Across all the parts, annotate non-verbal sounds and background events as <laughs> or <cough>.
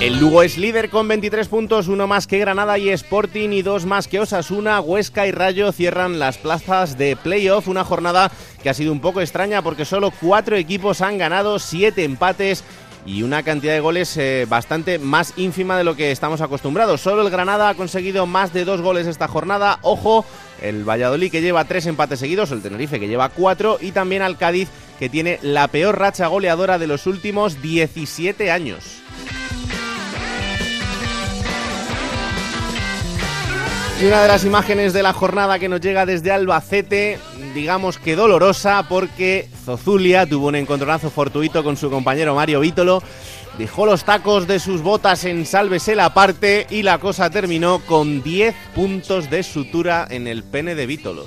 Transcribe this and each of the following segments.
El Lugo es líder con 23 puntos, uno más que Granada y Sporting y dos más que Osasuna, Huesca y Rayo cierran las plazas de playoff, una jornada que ha sido un poco extraña porque solo cuatro equipos han ganado, siete empates y una cantidad de goles eh, bastante más ínfima de lo que estamos acostumbrados. Solo el Granada ha conseguido más de dos goles esta jornada. Ojo, el Valladolid que lleva tres empates seguidos, el Tenerife que lleva cuatro y también al Cádiz que tiene la peor racha goleadora de los últimos 17 años. Y una de las imágenes de la jornada que nos llega desde Albacete, digamos que dolorosa, porque Zozulia tuvo un encontronazo fortuito con su compañero Mario Vítolo, dejó los tacos de sus botas en Sálvese la parte y la cosa terminó con 10 puntos de sutura en el pene de Vítolo.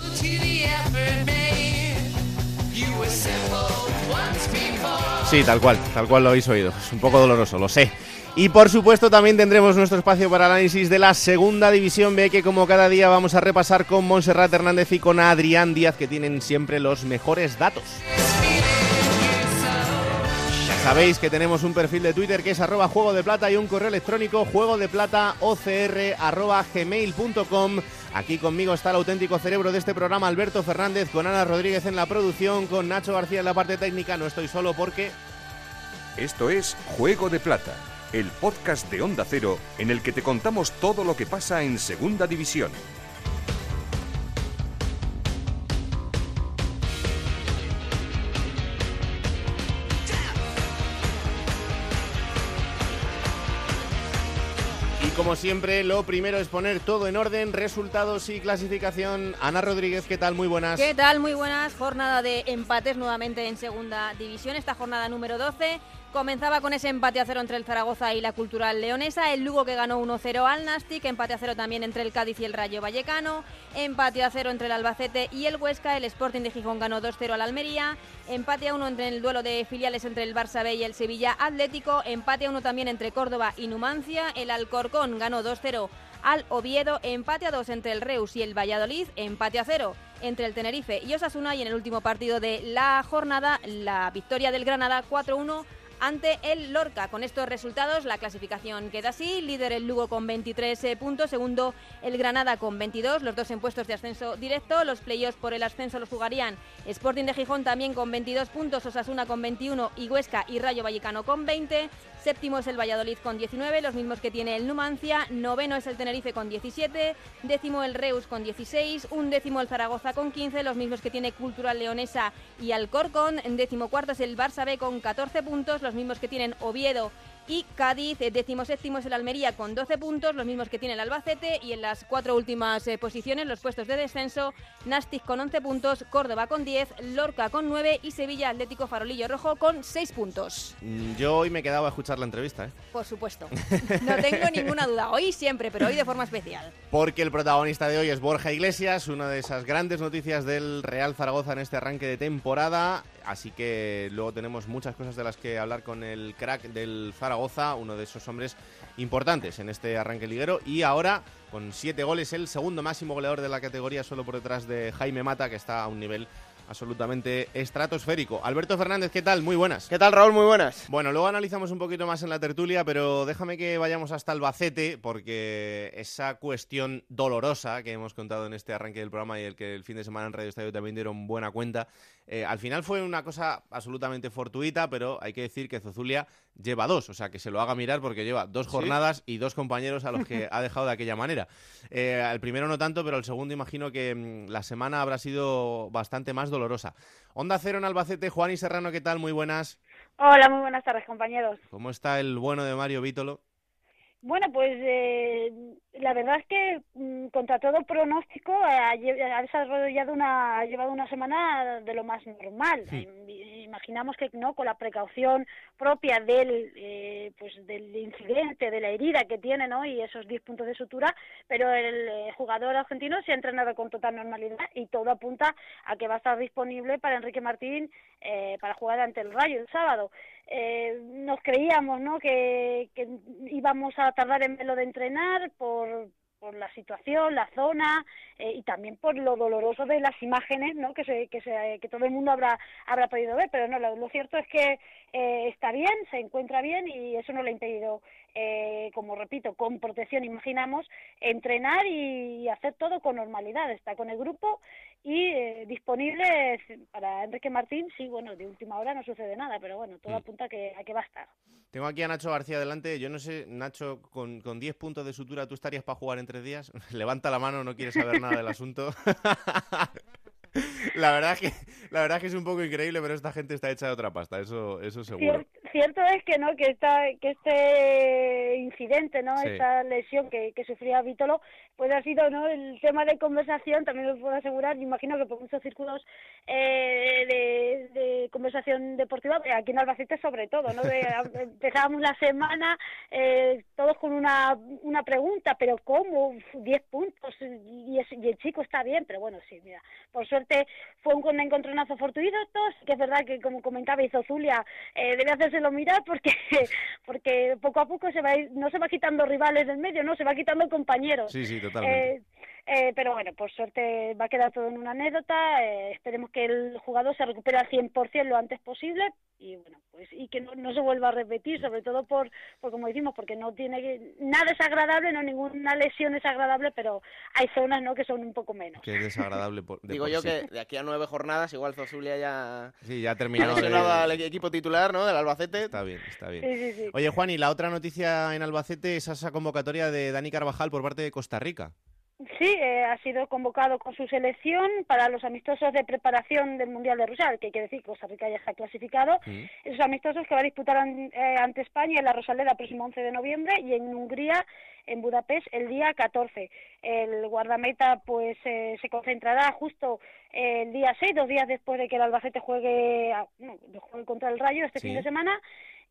Sí, tal cual, tal cual lo habéis oído. Es un poco doloroso, lo sé. Y por supuesto también tendremos nuestro espacio para análisis de la segunda división B que como cada día vamos a repasar con Montserrat Hernández y con Adrián Díaz que tienen siempre los mejores datos. Ya sabéis que tenemos un perfil de Twitter que es arroba juego de plata y un correo electrónico juego de plata. Aquí conmigo está el auténtico cerebro de este programa, Alberto Fernández, con Ana Rodríguez en la producción, con Nacho García en la parte técnica. No estoy solo porque... Esto es Juego de Plata el podcast de Onda Cero en el que te contamos todo lo que pasa en Segunda División. Y como siempre, lo primero es poner todo en orden, resultados y clasificación. Ana Rodríguez, ¿qué tal? Muy buenas. ¿Qué tal? Muy buenas. Jornada de empates nuevamente en Segunda División, esta jornada número 12. Comenzaba con ese empate a cero entre el Zaragoza y la Cultural Leonesa, el Lugo que ganó 1-0 al Nastic, empate a cero también entre el Cádiz y el Rayo Vallecano, empate a cero entre el Albacete y el Huesca, el Sporting de Gijón ganó 2-0 al Almería, empate a uno entre el duelo de filiales entre el Barça B y el Sevilla Atlético, empate a uno también entre Córdoba y Numancia, el Alcorcón ganó 2-0 al Oviedo, empate a dos entre el Reus y el Valladolid, empate a cero entre el Tenerife y Osasuna y en el último partido de la jornada la victoria del Granada 4-1 ante el Lorca. Con estos resultados la clasificación queda así, líder el Lugo con 23 eh, puntos, segundo el Granada con 22, los dos en puestos de ascenso directo, los playoffs por el ascenso los jugarían Sporting de Gijón también con 22 puntos, Osasuna con 21 y Huesca y Rayo Vallecano con 20, Séptimo es el Valladolid con 19, los mismos que tiene el Numancia. Noveno es el Tenerife con 17. Décimo el Reus con 16. Un décimo el Zaragoza con 15, los mismos que tiene Cultural Leonesa y Alcorcón. Décimo cuarto es el Barça B con 14 puntos, los mismos que tienen Oviedo y Cádiz, eh, décimo séptimo es el Almería con 12 puntos, los mismos que tiene el Albacete y en las cuatro últimas eh, posiciones, los puestos de descenso, Nastic con 11 puntos, Córdoba con 10, Lorca con 9 y Sevilla Atlético Farolillo Rojo con 6 puntos. Mm, yo hoy me quedaba a escuchar la entrevista, ¿eh? Por supuesto, <laughs> no tengo ninguna duda, hoy siempre, pero hoy de forma especial. Porque el protagonista de hoy es Borja Iglesias, una de esas grandes noticias del Real Zaragoza en este arranque de temporada. Así que luego tenemos muchas cosas de las que hablar con el crack del Zaragoza, uno de esos hombres importantes en este arranque liguero. Y ahora, con siete goles, el segundo máximo goleador de la categoría, solo por detrás de Jaime Mata, que está a un nivel absolutamente estratosférico. Alberto Fernández, ¿qué tal? Muy buenas. ¿Qué tal, Raúl? Muy buenas. Bueno, luego analizamos un poquito más en la tertulia, pero déjame que vayamos hasta Albacete, porque esa cuestión dolorosa que hemos contado en este arranque del programa y el que el fin de semana en Radio Estadio también dieron buena cuenta, eh, al final fue una cosa absolutamente fortuita, pero hay que decir que Zozulia lleva dos, o sea, que se lo haga mirar porque lleva dos jornadas y dos compañeros a los que <laughs> ha dejado de aquella manera. Eh, al primero no tanto, pero el segundo imagino que mm, la semana habrá sido bastante más dolorosa. Onda Cero en Albacete, Juan y Serrano, ¿qué tal? Muy buenas. Hola, muy buenas tardes, compañeros. ¿Cómo está el bueno de Mario Vítolo? Bueno, pues eh, la verdad es que mm, contra todo pronóstico ha, desarrollado una, ha llevado una semana de lo más normal. Imaginamos que no, con la precaución propia del, eh, pues del incidente, de la herida que tiene, ¿no? Y esos 10 puntos de sutura, pero el eh, jugador argentino se ha entrenado con total normalidad y todo apunta a que va a estar disponible para Enrique Martín para jugar ante el Rayo el sábado eh, nos creíamos ¿no? que, íbamos a tardar en verlo de entrenar por, por la situación, la zona eh, y también por lo doloroso de las imágenes ¿no? que, se, que, se, que todo el mundo habrá, habrá podido ver. Pero no, lo, cierto es que eh, está bien, se encuentra bien y eso no le ha impedido, eh, como repito, con protección, imaginamos, entrenar y hacer todo con normalidad. Está con el grupo y disponible para Enrique Martín. Sí, bueno, de última hora no sucede nada, pero bueno, todo mm. apunta a que, a que va a estar. Tengo aquí a Nacho García delante. Yo no sé, Nacho, con, con 10 puntos de sutura, ¿tú estarías para jugar en tres días? <laughs> Levanta la mano, no quieres saber nada del asunto. <laughs> La verdad es que la verdad que es un poco increíble, pero esta gente está hecha de otra pasta, eso eso seguro. Cierto, es que no que esta que este incidente, ¿no? Esta lesión que, que sufría Vítolo, pues ha sido, ¿no? El tema de conversación, también lo puedo asegurar, me imagino que por muchos círculos eh, de, conversación deportiva, aquí en Albacete sobre todo, ¿no? <laughs> empezábamos la semana eh, todos con una, una pregunta, pero ¿cómo? 10 puntos y, y el chico está bien, pero bueno, sí, mira, por suerte fue un encontronazo fortuito, que es verdad que como comentaba hizo Zulia, eh, debe mirar porque <laughs> porque poco a poco se va no se va quitando rivales del medio, no, se va quitando compañeros. Sí, sí, totalmente. Eh, eh, pero bueno, por suerte va a quedar todo en una anécdota. Eh, esperemos que el jugador se recupere al 100% lo antes posible y bueno, pues y que no, se vuelva a repetir, sobre todo por, por como decimos, porque no tiene nada desagradable, no ninguna lesión es agradable, pero hay zonas no que son un poco menos. Que es desagradable. Digo yo que de aquí a nueve jornadas igual Zozulia ya sí, ya ha terminado al equipo titular, ¿no? Del Albacete. Está bien, está bien. Oye Juan, y la otra noticia en Albacete es esa convocatoria de Dani Carvajal por parte de Costa Rica. Sí, eh, ha sido convocado con su selección para los amistosos de preparación del Mundial de Rusia, que quiere decir que Costa Rica ya está clasificado. Esos amistosos que va a disputar eh, ante España en la Rosaleda el próximo 11 de noviembre y en Hungría, en Budapest, el día 14. El guardameta pues eh, se concentrará justo el día 6, dos días después de que el Albacete juegue, juegue contra el Rayo este fin de semana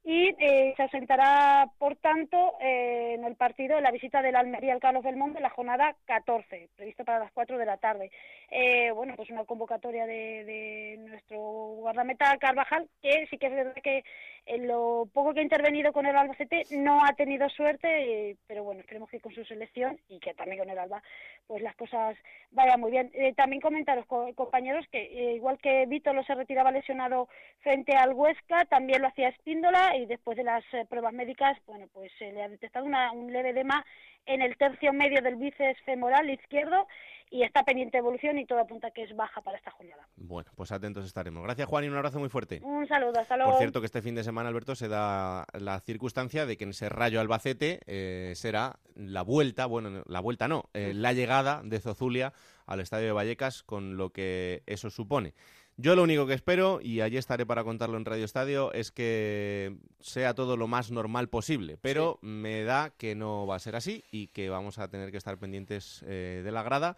y eh, se asentará, por tanto, eh, en el partido la visita del Almería al Carlos Belmonte de la jornada 14, previsto para las 4 de la tarde. Eh, bueno, pues una convocatoria de, de, nuestro guardameta Carvajal, que sí que es verdad que en lo poco que ha intervenido con el Albacete no ha tenido suerte, pero bueno, esperemos que con su selección y que también con el Alba, pues las cosas vayan muy bien. también comentaros, compañeros, que igual que Vito lo se retiraba lesionado frente al Huesca, también lo hacía Espíndola y después de las eh, pruebas médicas, bueno, pues se le ha detectado una, un leve edema en el tercio medio del bíceps femoral izquierdo y está pendiente de evolución y todo apunta que es baja para esta jornada. Bueno, pues atentos estaremos. Gracias Juan y un abrazo muy fuerte. Un saludo, hasta luego. Por cierto que este fin de semana, Alberto, se da la circunstancia de que en ese rayo Albacete eh, será la vuelta, bueno, la vuelta no, eh, la llegada de Zozulia al Estadio de Vallecas con lo que eso supone. Yo lo único que espero, y allí estaré para contarlo en Radio Estadio, es que sea todo lo más normal posible. Pero me da que no va a ser así y que vamos a tener que estar pendientes eh, de la grada.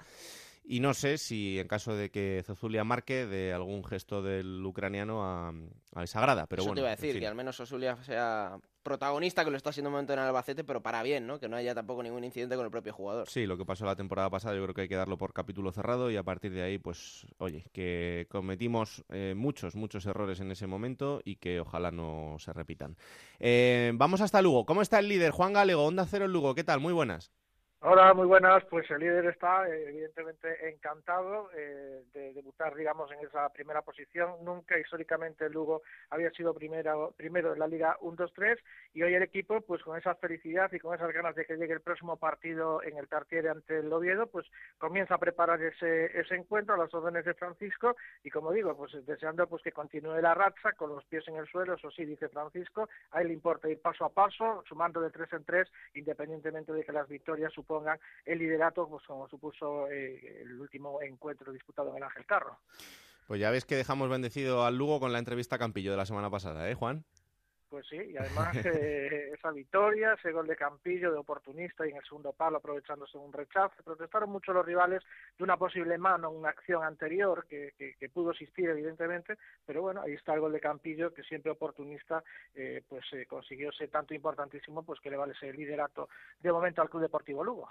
Y no sé si en caso de que Zozulia marque de algún gesto del ucraniano a, esa grada. Pero Eso bueno, te iba a decir, que al menos Zozulia sea protagonista, que lo está haciendo un momento en Albacete, pero para bien, ¿no? Que no haya tampoco ningún incidente con el propio jugador. Sí, lo que pasó la temporada pasada yo creo que hay que darlo por capítulo cerrado y a partir de ahí, pues, oye, que cometimos eh, muchos, muchos errores en ese momento y que ojalá no se repitan. Eh, vamos hasta Lugo. ¿Cómo está el líder? Juan Galego, Onda Cero Lugo. ¿Qué tal? Muy buenas. Hola, muy buenas. Pues el líder está eh, evidentemente encantado eh, de debutar, digamos, en esa primera posición. Nunca históricamente Lugo había sido primero, primero en la Liga 1-2-3 y hoy el equipo, pues con esa felicidad y con esas ganas de que llegue el próximo partido en el Tartiere ante el Oviedo, pues comienza a preparar ese, ese encuentro a las órdenes de Francisco y como digo, pues deseando pues que continúe la racha con los pies en el suelo, eso sí, dice Francisco, a él le importa ir paso a paso, sumando de tres en tres, independientemente de que las victorias pongan el liderato, pues como supuso eh, el último encuentro disputado en el Ángel Carro. Pues ya ves que dejamos bendecido al Lugo con la entrevista a Campillo de la semana pasada, ¿eh, Juan? Pues sí, y además <laughs> eh, esa victoria, ese gol de Campillo de oportunista y en el segundo palo aprovechándose un rechazo. Protestaron mucho los rivales de una posible mano, una acción anterior que, que, pudo existir evidentemente, pero bueno, ahí está el gol de Campillo que siempre oportunista eh, pues eh, consiguió ser tanto importantísimo pues que le vale ese liderato de momento al Club Deportivo Lugo.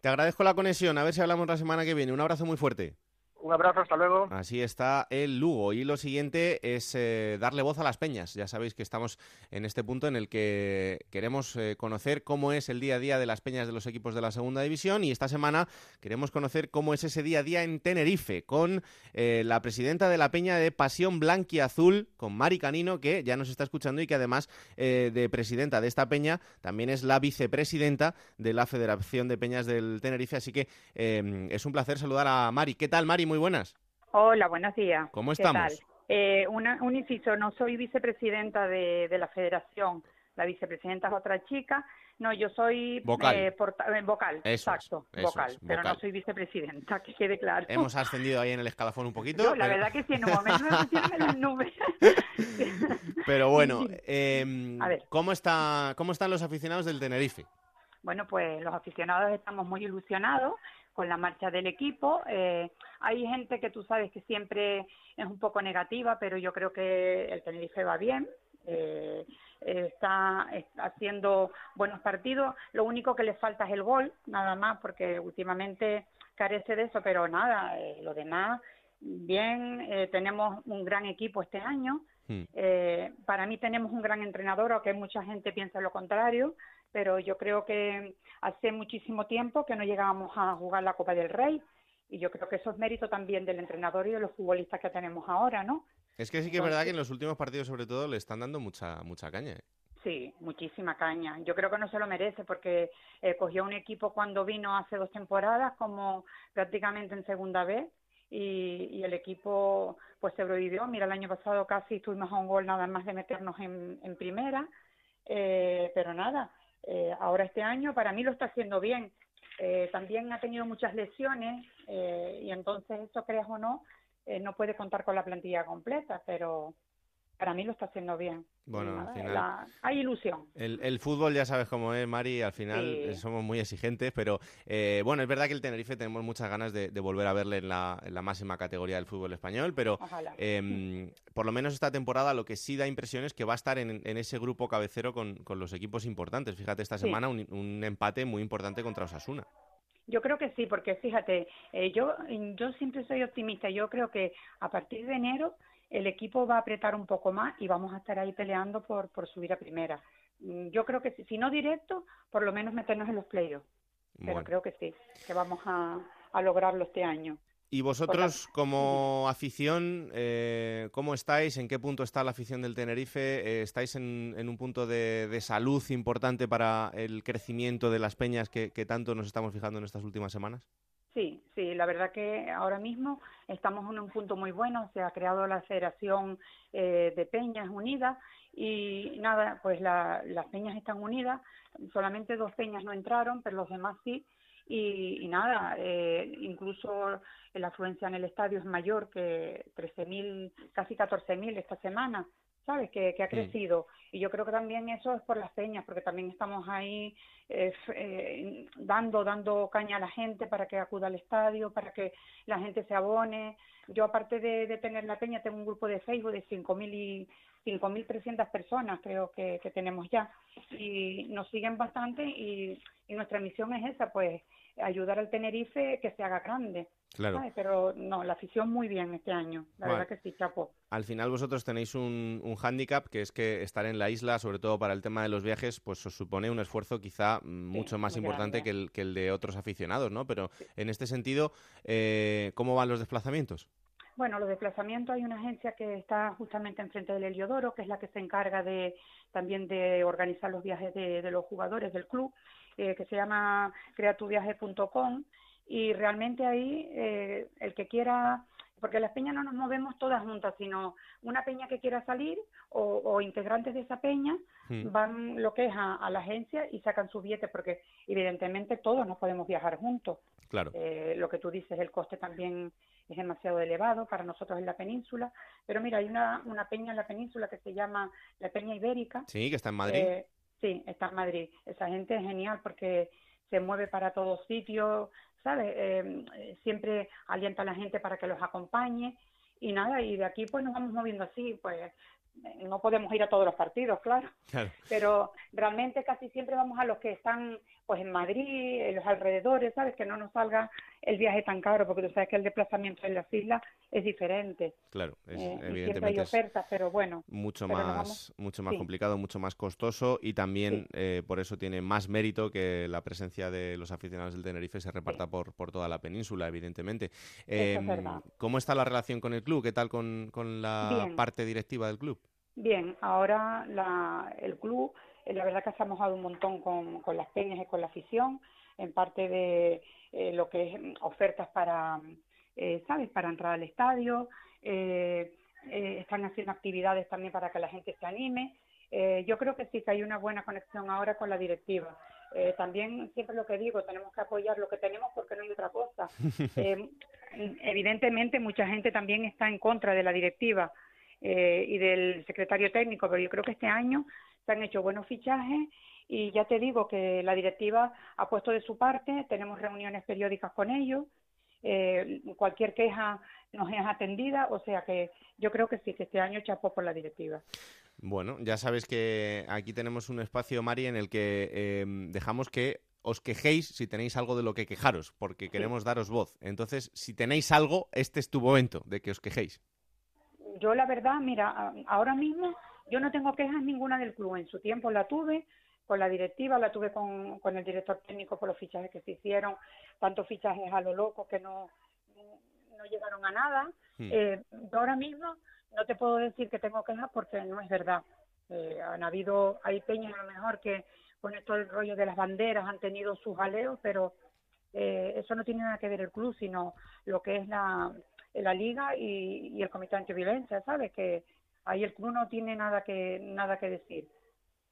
Te agradezco la conexión, a ver si hablamos la semana que viene. Un abrazo muy fuerte. Un abrazo, hasta luego. Así está el Lugo. Y lo siguiente es eh, darle voz a las peñas. Ya sabéis que estamos en este punto en el que queremos eh, conocer cómo es el día a día de las peñas de los equipos de la segunda división. Y esta semana queremos conocer cómo es ese día a día en Tenerife con eh, la presidenta de la peña de Pasión Blanqui Azul, con Mari Canino, que ya nos está escuchando y que además de presidenta de esta peña también es la vicepresidenta de la Federación de Peñas del Tenerife. Así que es un placer saludar a Mari. ¿Qué tal, Mari? Muy buenas. Hola, buenos días. ¿Cómo estamos? Eh, un inciso, no soy vicepresidenta de, la federación, la vicepresidenta es otra chica. No, yo soy vocal, eh, eh, vocal exacto, vocal, pero no soy vicepresidenta, <laughs> que quede claro. Hemos ascendido ahí en el escalafón un poquito. la verdad que sí, en un momento me las <laughs> nubes. pero bueno, em, ¿cómo, está, ¿cómo están los aficionados del Tenerife? Bueno, pues los aficionados estamos muy ilusionados con la marcha del equipo. Eh, hay gente que tú sabes que siempre es un poco negativa, pero yo creo que el Tenerife va bien. Eh, está, haciendo buenos partidos. Lo único que le falta es el gol, nada más, porque últimamente carece de eso, pero nada, eh, lo demás, bien. tenemos un gran equipo este año. Hmm. para mí tenemos un gran entrenador, aunque mucha gente piensa lo contrario pero yo creo que hace muchísimo tiempo que no llegábamos a jugar la Copa del Rey y yo creo que eso es mérito también del entrenador y de los futbolistas que tenemos ahora, ¿no? Es que sí que es verdad que en los últimos partidos sobre todo le están dando mucha mucha caña. ¿eh? Sí, muchísima caña. Yo creo que no se lo merece porque eh, cogió un equipo cuando vino hace dos temporadas como prácticamente en segunda vez y, el equipo pues sobrevivió. Mira, el año pasado casi estuvimos a un gol nada más de meternos en, en primera, eh, pero nada, eh, ahora este año para mí lo está haciendo bien. Eh, también ha tenido muchas lesiones eh, y entonces eso, creas o no, no puede contar con la plantilla completa, pero para mí lo está haciendo bien. Bueno, al final. hay ilusión. El, fútbol ya sabes cómo es, Mari, al final somos muy exigentes, pero eh, bueno, es verdad que el Tenerife tenemos muchas ganas de, volver a verle en la, máxima categoría del fútbol español, pero em, por lo menos esta temporada lo que sí da impresión es que va a estar en, ese grupo cabecero con, los equipos importantes. Fíjate, esta semana un, empate muy importante contra Osasuna. Yo creo que sí, porque fíjate, eh, yo, yo siempre soy optimista. Yo creo que a partir de enero el equipo va a apretar un poco más y vamos a estar ahí peleando por, por subir a primera. Mm, yo creo que si, no directo, por lo menos meternos en los playoffs. Pero creo que sí, que vamos a, lograrlo este año. ¿Y vosotros como afición, eh, cómo estáis? ¿En qué punto está la afición del Tenerife? Eh, ¿Estáis en, un punto de, salud importante para el crecimiento de las peñas que tanto nos estamos fijando en estas últimas semanas? Sí, sí, la verdad que ahora mismo estamos en un punto muy bueno, se ha creado la Federación eh, de Peñas Unidas y nada, pues las peñas están unidas, solamente dos peñas no entraron, pero los demás sí, y, nada, eh, incluso la afluencia en el estadio es mayor que 13.000, casi 14.000 esta semana, ¿sabes? Que, ha crecido. Y yo creo que también eso es por las peñas, porque también estamos ahí eh, eh, dando, dando caña a la gente para que acuda al estadio, para que la gente se abone. Yo, aparte de, tener la peña, tengo un grupo de Facebook de 5.000 y 5.300 personas, creo que, que tenemos ya. Y nos siguen bastante y, y nuestra misión es esa, pues ayudar al Tenerife que se haga grande. Claro. Pero no, la afición muy bien este año, la verdad que sí, chapo. Al final vosotros tenéis un, un hándicap que es que estar en la isla, sobre todo para el tema de los viajes, pues os supone un esfuerzo quizá mucho más importante que el, que el de otros aficionados, ¿no? Pero en este sentido, eh, ¿cómo van los desplazamientos? Bueno, los desplazamientos hay una agencia que está justamente enfrente del Heliodoro, que es la que se encarga de también de organizar los viajes de, de los jugadores del club eh, que se llama creatuviaje.com y realmente ahí eh, el que quiera porque las peñas no nos movemos todas juntas, sino una peña que quiera salir o, integrantes de esa peña hmm. van lo que es a, la agencia y sacan su billete, porque evidentemente todos no podemos viajar juntos. Claro. Eh, lo que tú dices, el coste también es demasiado elevado para nosotros en la península. Pero mira, hay una, una peña en la península que se llama la Peña Ibérica. Sí, que está en Madrid. Eh, sí, está en Madrid. Esa gente es genial porque se mueve para todos sitios, ¿sabes? Eh, siempre alienta a la gente para que los acompañe y nada, y de aquí pues nos vamos moviendo así, pues no podemos ir a todos los partidos, claro, pero realmente casi siempre vamos a los que están pues en Madrid, en los alrededores, ¿sabes? Que no nos salga el viaje tan caro, porque tú sabes que el desplazamiento en las islas es diferente. Claro, es, eh, evidentemente siempre hay ofertas, pero bueno. Mucho más, mucho más complicado, mucho más costoso y también eh, por eso tiene más mérito que la presencia de los aficionados del Tenerife se reparta por, por toda la península, evidentemente. Eh, ¿Cómo está la relación con el club? ¿Qué tal con, con la parte directiva del club? Bien, ahora la, el club, la verdad que se ha mojado un montón con, con las peñas y con la afición, en parte de eh, lo que es ofertas para, eh, ¿sabes?, para entrar al estadio, están haciendo actividades también para que la gente se anime. yo creo que sí que hay una buena conexión ahora con la directiva. también siempre lo que digo, tenemos que apoyar lo que tenemos porque no hay otra cosa. <laughs> evidentemente mucha gente también está en contra de la directiva, eh, y del secretario técnico, pero yo creo que este año se han hecho buenos fichajes y ya te digo que la directiva ha puesto de su parte, tenemos reuniones periódicas con ellos, eh, cualquier queja nos es atendida, o sea que yo creo que sí, que este año chapó por la directiva. Bueno, ya sabes que aquí tenemos un espacio, Mari, en el que eh, dejamos que os quejéis si tenéis algo de lo que quejaros, porque queremos daros voz. Entonces, si tenéis algo, este es tu momento de que os quejéis yo la verdad, mira, ahora mismo yo no tengo quejas ninguna del club. En su tiempo la tuve con la directiva, la tuve con, con el director técnico por los fichajes que se hicieron, tantos fichajes a lo loco que no, no llegaron a nada. Hmm. Eh, yo ahora mismo no te puedo decir que tengo quejas porque no es verdad. Eh, han habido, hay peñas a lo mejor que con esto el rollo de las banderas han tenido sus jaleos, pero eh, eso no tiene nada que ver el club, sino lo que es la, la liga y, el comité antiviolencia, ¿sabes? Que ahí el club no tiene nada que nada que decir.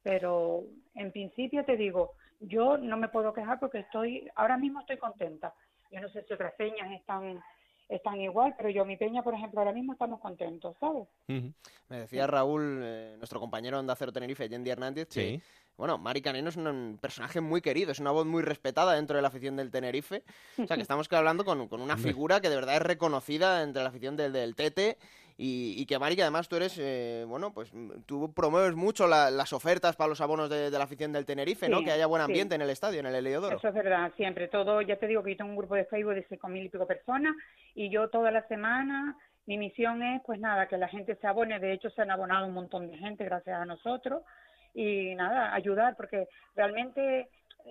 Pero en principio te digo, yo no me puedo quejar porque estoy ahora mismo estoy contenta. Yo no sé si otras peñas están están igual, pero yo mi peña, por ejemplo, ahora mismo estamos contentos, ¿sabes? Me decía Raúl, eh, nuestro compañero Onda Cero Tenerife, Yendi Hernández, sí. Bueno, Mari Caneno es un personaje muy querido, es una voz muy respetada dentro de la afición del Tenerife. O sea, que <laughs> estamos hablando con, una figura que de verdad es reconocida entre la afición del, del Tete y, que Mari, que además tú eres, eh, bueno, pues tú promueves mucho las ofertas para los abonos de, la afición del Tenerife, ¿no? Que haya buen ambiente en el estadio, en el Heliodoro. Eso es verdad, siempre. Todo, ya te digo que yo tengo un grupo de Facebook de cinco mil y pico personas y yo toda la semana mi misión es, pues nada, que la gente se abone. De hecho, se han abonado un montón de gente gracias a nosotros y nada, ayudar, porque realmente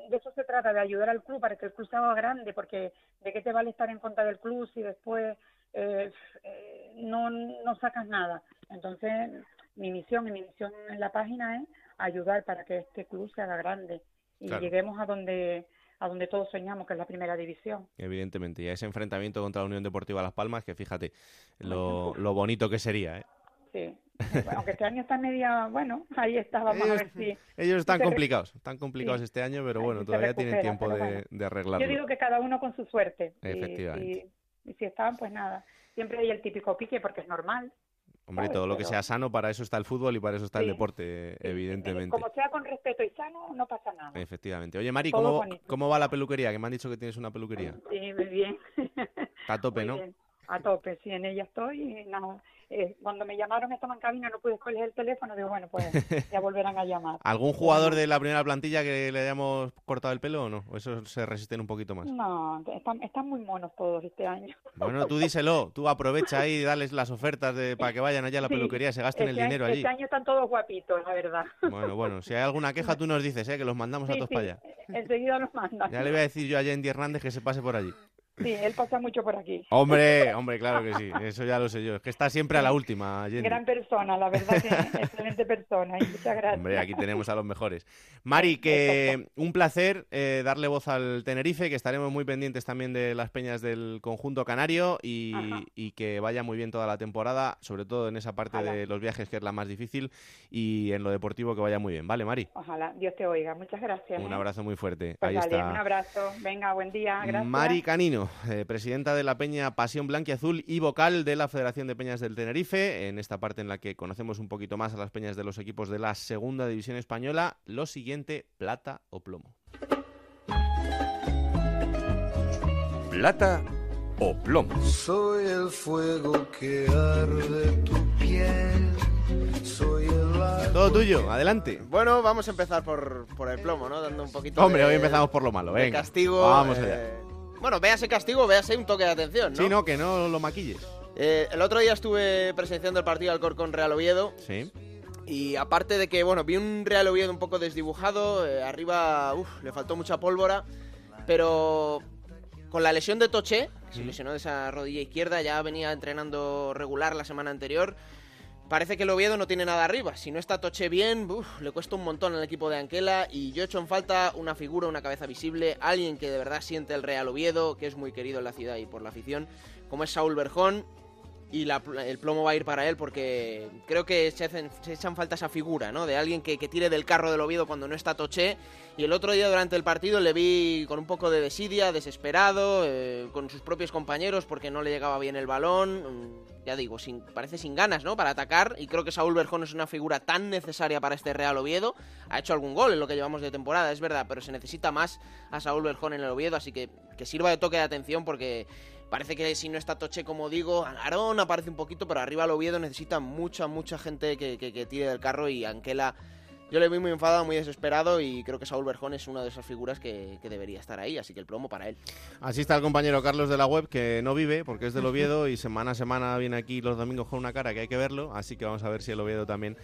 de eso se trata, de ayudar al club para que el club se haga grande, porque de qué te vale estar en contra del club si después eh, no, no sacas nada. Entonces, mi misión y mi misión en la página es ayudar para que este club se haga grande y lleguemos a donde a donde todos soñamos, que es la primera división. Evidentemente, y a ese enfrentamiento contra la Unión Deportiva Las Palmas, que fíjate lo, lo bonito que sería. ¿eh? Sí, aunque este año está media, bueno, ahí está, vamos a ver si... Ellos están complicados, están complicados este año, pero bueno, todavía tienen tiempo de, arreglarlo. Yo digo que cada uno con su suerte. Efectivamente. Y, si están, pues nada, siempre hay el típico pique porque es normal. Hombre, todo lo que sea sano, para eso está el fútbol y para eso está el deporte, evidentemente. Como sea con respeto y sano, no pasa nada. Efectivamente. Oye, Mari, ¿cómo, ¿cómo va la peluquería? Que me han dicho que tienes una peluquería. Sí, muy bien. Está a tope, ¿no? A tope, sí, en ella estoy y nada, eh, cuando me llamaron estaba en cabina, no pude escoger el teléfono, digo, bueno, pues <laughs> ya volverán a llamar. ¿Algún jugador de la primera plantilla que le hayamos cortado el pelo o no? ¿O eso se resisten un poquito más? No, están, están muy monos todos este año. Bueno, tú <laughs> díselo, tú aprovecha ahí y dales las ofertas de, para que vayan allá a la peluquería y se gasten el dinero allí. Este año están todos guapitos, la verdad. Bueno, bueno, si hay alguna queja tú nos dices, ¿eh? que los mandamos a todos para allá. Enseguida los mandan. Ya le voy a decir yo a Yendi Hernández que se pase por allí. Sí, él pasa mucho por aquí. Hombre, hombre, claro que sí, eso ya lo sé yo. Es que está siempre a la última, Jenny. Gran persona, la verdad que excelente persona. Y muchas gracias. Hombre, aquí tenemos a los mejores. Mari, que un placer eh, darle voz al Tenerife, que estaremos muy pendientes también de las peñas del conjunto canario y, y que vaya muy bien toda la temporada, sobre todo en esa parte de los viajes que es la más difícil y en lo deportivo que vaya muy bien. ¿Vale, Mari? Ojalá, Dios te oiga. Muchas gracias. Un ¿eh? abrazo muy fuerte. Pues Ahí está. Un abrazo. Venga, buen día. Gracias. Mari Canino eh, presidenta de la Peña Pasión Blanquiazul y vocal de la Federación de Peñas del Tenerife, en esta parte en la que conocemos un poquito más a las peñas de los equipos de la Segunda División Española, lo siguiente, plata o plomo. Plata o plomo. Soy el fuego que arde tu piel. Soy el Todo tuyo, adelante. Bueno, vamos a empezar por, por el plomo, ¿no? Dando un poquito Hombre, de, hoy empezamos por lo malo, de venga. castigo. Vamos eh, allá. Bueno, véase castigo, véase un toque de atención, ¿no? Sí, no, que no lo maquilles. Eh, el otro día estuve presenciando el partido Alcorcón Real Oviedo. Sí. Y aparte de que, bueno, vi un Real Oviedo un poco desdibujado, eh, arriba, le faltó mucha pólvora, pero con la lesión de Toché, que se lesionó de esa rodilla izquierda, ya venía entrenando regular la semana anterior, parece que el Oviedo no tiene nada arriba. Si no está Toché bien, le cuesta un montón al equipo de Anquela y yo echo en falta una figura, una cabeza visible, alguien que de verdad siente el Real Oviedo, que es muy querido en la ciudad y por la afición, como es Saúl Berjón, y la- el plomo va a ir para él porque creo que se, hacen, se echan falta esa figura, ¿no? De alguien que, que tire del carro del Oviedo cuando no está Toché. Y el otro día durante el partido le vi con un poco de desidia, desesperado, eh, con sus propios compañeros porque no le llegaba bien el balón. mm, Ya digo, parece sin ganas, ¿no? Para atacar. Y creo que Saúl Berjón es una figura tan necesaria para este Real Oviedo. Ha hecho algún gol en lo que llevamos de temporada, es verdad, pero se necesita más a Saúl Berjón en el Oviedo. Así que que sirva de toque de atención porque Parece que si no está Toche, como digo, Aarón aparece un poquito, pero arriba el Oviedo necesita mucha, mucha gente que, que, que tire del carro y Anquela. Yo le vi muy enfadado, muy desesperado y creo que Saúl Berjón es una de esas figuras que, que debería estar ahí, así que el plomo para él. Así está el compañero Carlos de la web, que no vive porque es del Oviedo y semana a semana viene aquí los domingos con una cara que hay que verlo, así que vamos a ver si el Oviedo también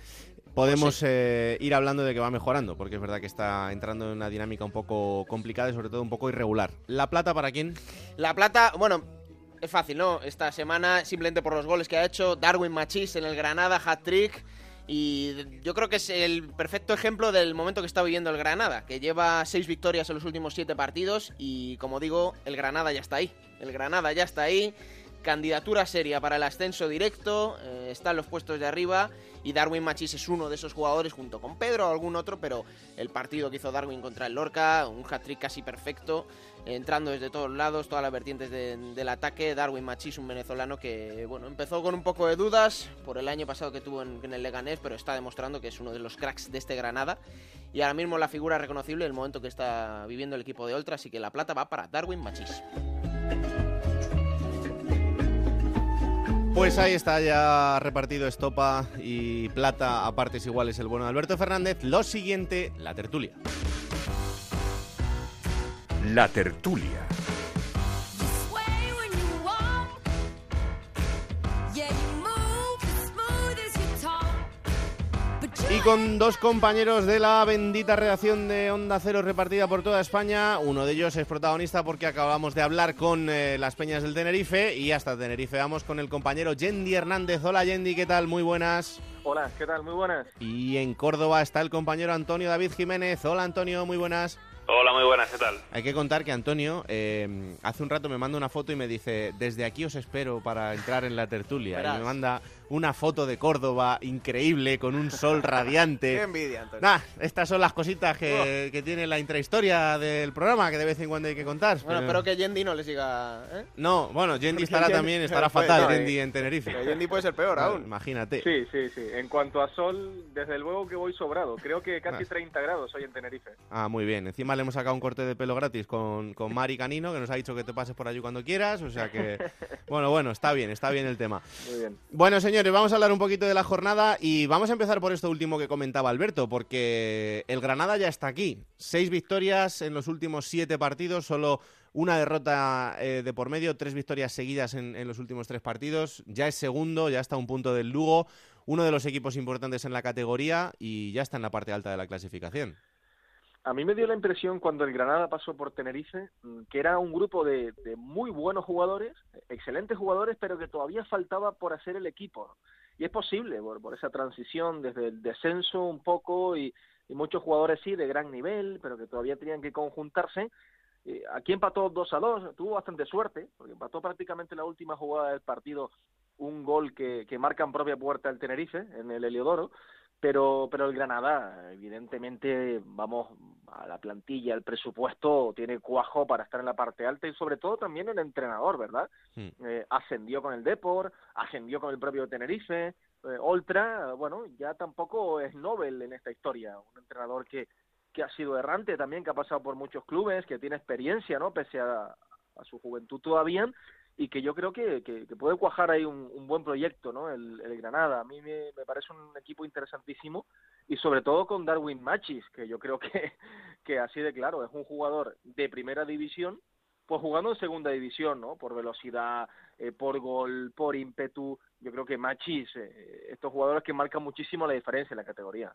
podemos eh, ir hablando de que va mejorando, porque es verdad que está entrando en una dinámica un poco complicada y sobre todo un poco irregular. ¿La plata para quién? La plata, bueno, es fácil, ¿no? Esta semana, simplemente por los goles que ha hecho, Darwin Machís en el Granada, hat-trick. Y yo creo que es el perfecto ejemplo del momento que está viviendo el Granada, que lleva seis victorias en los últimos siete partidos y como digo, el Granada ya está ahí. El Granada ya está ahí, candidatura seria para el ascenso directo, eh, está en los puestos de arriba y Darwin Machís es uno de esos jugadores junto con Pedro o algún otro, pero el partido que hizo Darwin contra el Lorca, un hat-trick casi perfecto, entrando desde todos lados, todas las vertientes de- del ataque. Darwin Machís, un venezolano que bueno empezó con un poco de dudas por el año pasado que tuvo en, el Leganés, pero está demostrando que es uno de los cracks de este Granada. Y ahora mismo la figura reconocible el momento que está viviendo el equipo de Ultra, así que la plata va para Darwin Machís. Pues ahí está ya repartido estopa y plata a partes iguales el bueno de Alberto Fernández. Lo siguiente, la tertulia. La tertulia. Y con dos compañeros de la bendita redacción de Onda Cero repartida por toda España. Uno de ellos es protagonista porque acabamos de hablar con eh, las peñas del Tenerife y hasta Tenerife vamos con el compañero Yendi Hernández. Hola Yendi, ¿qué tal? Muy buenas. Hola, ¿qué tal? Muy buenas. Y en Córdoba está el compañero Antonio David Jiménez. Hola Antonio, muy buenas. Hola, muy buenas, ¿qué tal? Hay que contar que Antonio eh, hace un rato me manda una foto y me dice, desde aquí os espero para entrar en la tertulia. Verás. Y me manda una foto de Córdoba increíble, con un sol <laughs> radiante. Qué envidia, Antonio. Nah, estas son las cositas que, que tiene la intrahistoria del programa que de vez en cuando hay que contar. Bueno, espero que Yendi no le siga. ¿eh? No, bueno, Yendi estará Yendi- también, estará Pues, fatal no, Yendi en Tenerife. Pero Yendi puede ser peor Bueno, aún. Imagínate. Sí, sí, sí. En cuanto a sol, desde luego que voy sobrado. Creo que casi Ah. 30 grados hoy en Tenerife. Ah, muy bien. Encima le hemos sacado un corte de pelo gratis con, con Mari Canino, que nos ha dicho que te pases por allí cuando quieras. O sea que, <laughs> bueno, bueno, está bien, está bien el tema. Muy bien. Bueno, señores, vamos a hablar un poquito de la jornada y vamos a empezar por esto último que comentaba Alberto, porque el Granada ya está aquí. Seis victorias en los últimos siete partidos, solo una derrota eh, de por medio, tres victorias seguidas en, en los últimos tres partidos. Ya es segundo, ya está a un punto del Lugo, uno de los equipos importantes en la categoría y ya está en la parte alta de la clasificación. A mí me dio la impresión cuando el Granada pasó por Tenerife mm, que era un grupo de, de muy buenos jugadores, excelentes jugadores, pero que todavía faltaba por hacer el equipo. Y es posible por, esa transición desde el descenso un poco y, y muchos jugadores sí de gran nivel, pero que todavía tenían que conjuntarse. Eh, aquí empató 2 a 2, tuvo bastante suerte, porque empató prácticamente la última jugada del partido un gol que, que marca en propia puerta el Tenerife, en el Heliodoro, pero, pero el Granada, evidentemente, vamos a la plantilla, el presupuesto tiene cuajo para estar en la parte alta y sobre todo también el entrenador, ¿verdad? Eh, ascendió con el Depor, ascendió con el propio Tenerife, eh, Oltra, bueno, ya tampoco es Nobel en esta historia, un entrenador que, que ha sido errante también, que ha pasado por muchos clubes, que tiene experiencia, ¿no? Pese a, a su juventud todavía, y que yo creo que, que, puede cuajar ahí un, buen proyecto, ¿no? El, Granada. A mí me, me, parece un equipo interesantísimo y sobre todo con Darwin Machis, que yo creo que, <laughs> que así de claro, es un jugador de primera división, pues jugando en segunda división, ¿no? Por velocidad, eh, por gol, por ímpetu. Yo creo que Machis, eh, estos jugadores que marcan muchísimo la diferencia en la categoría.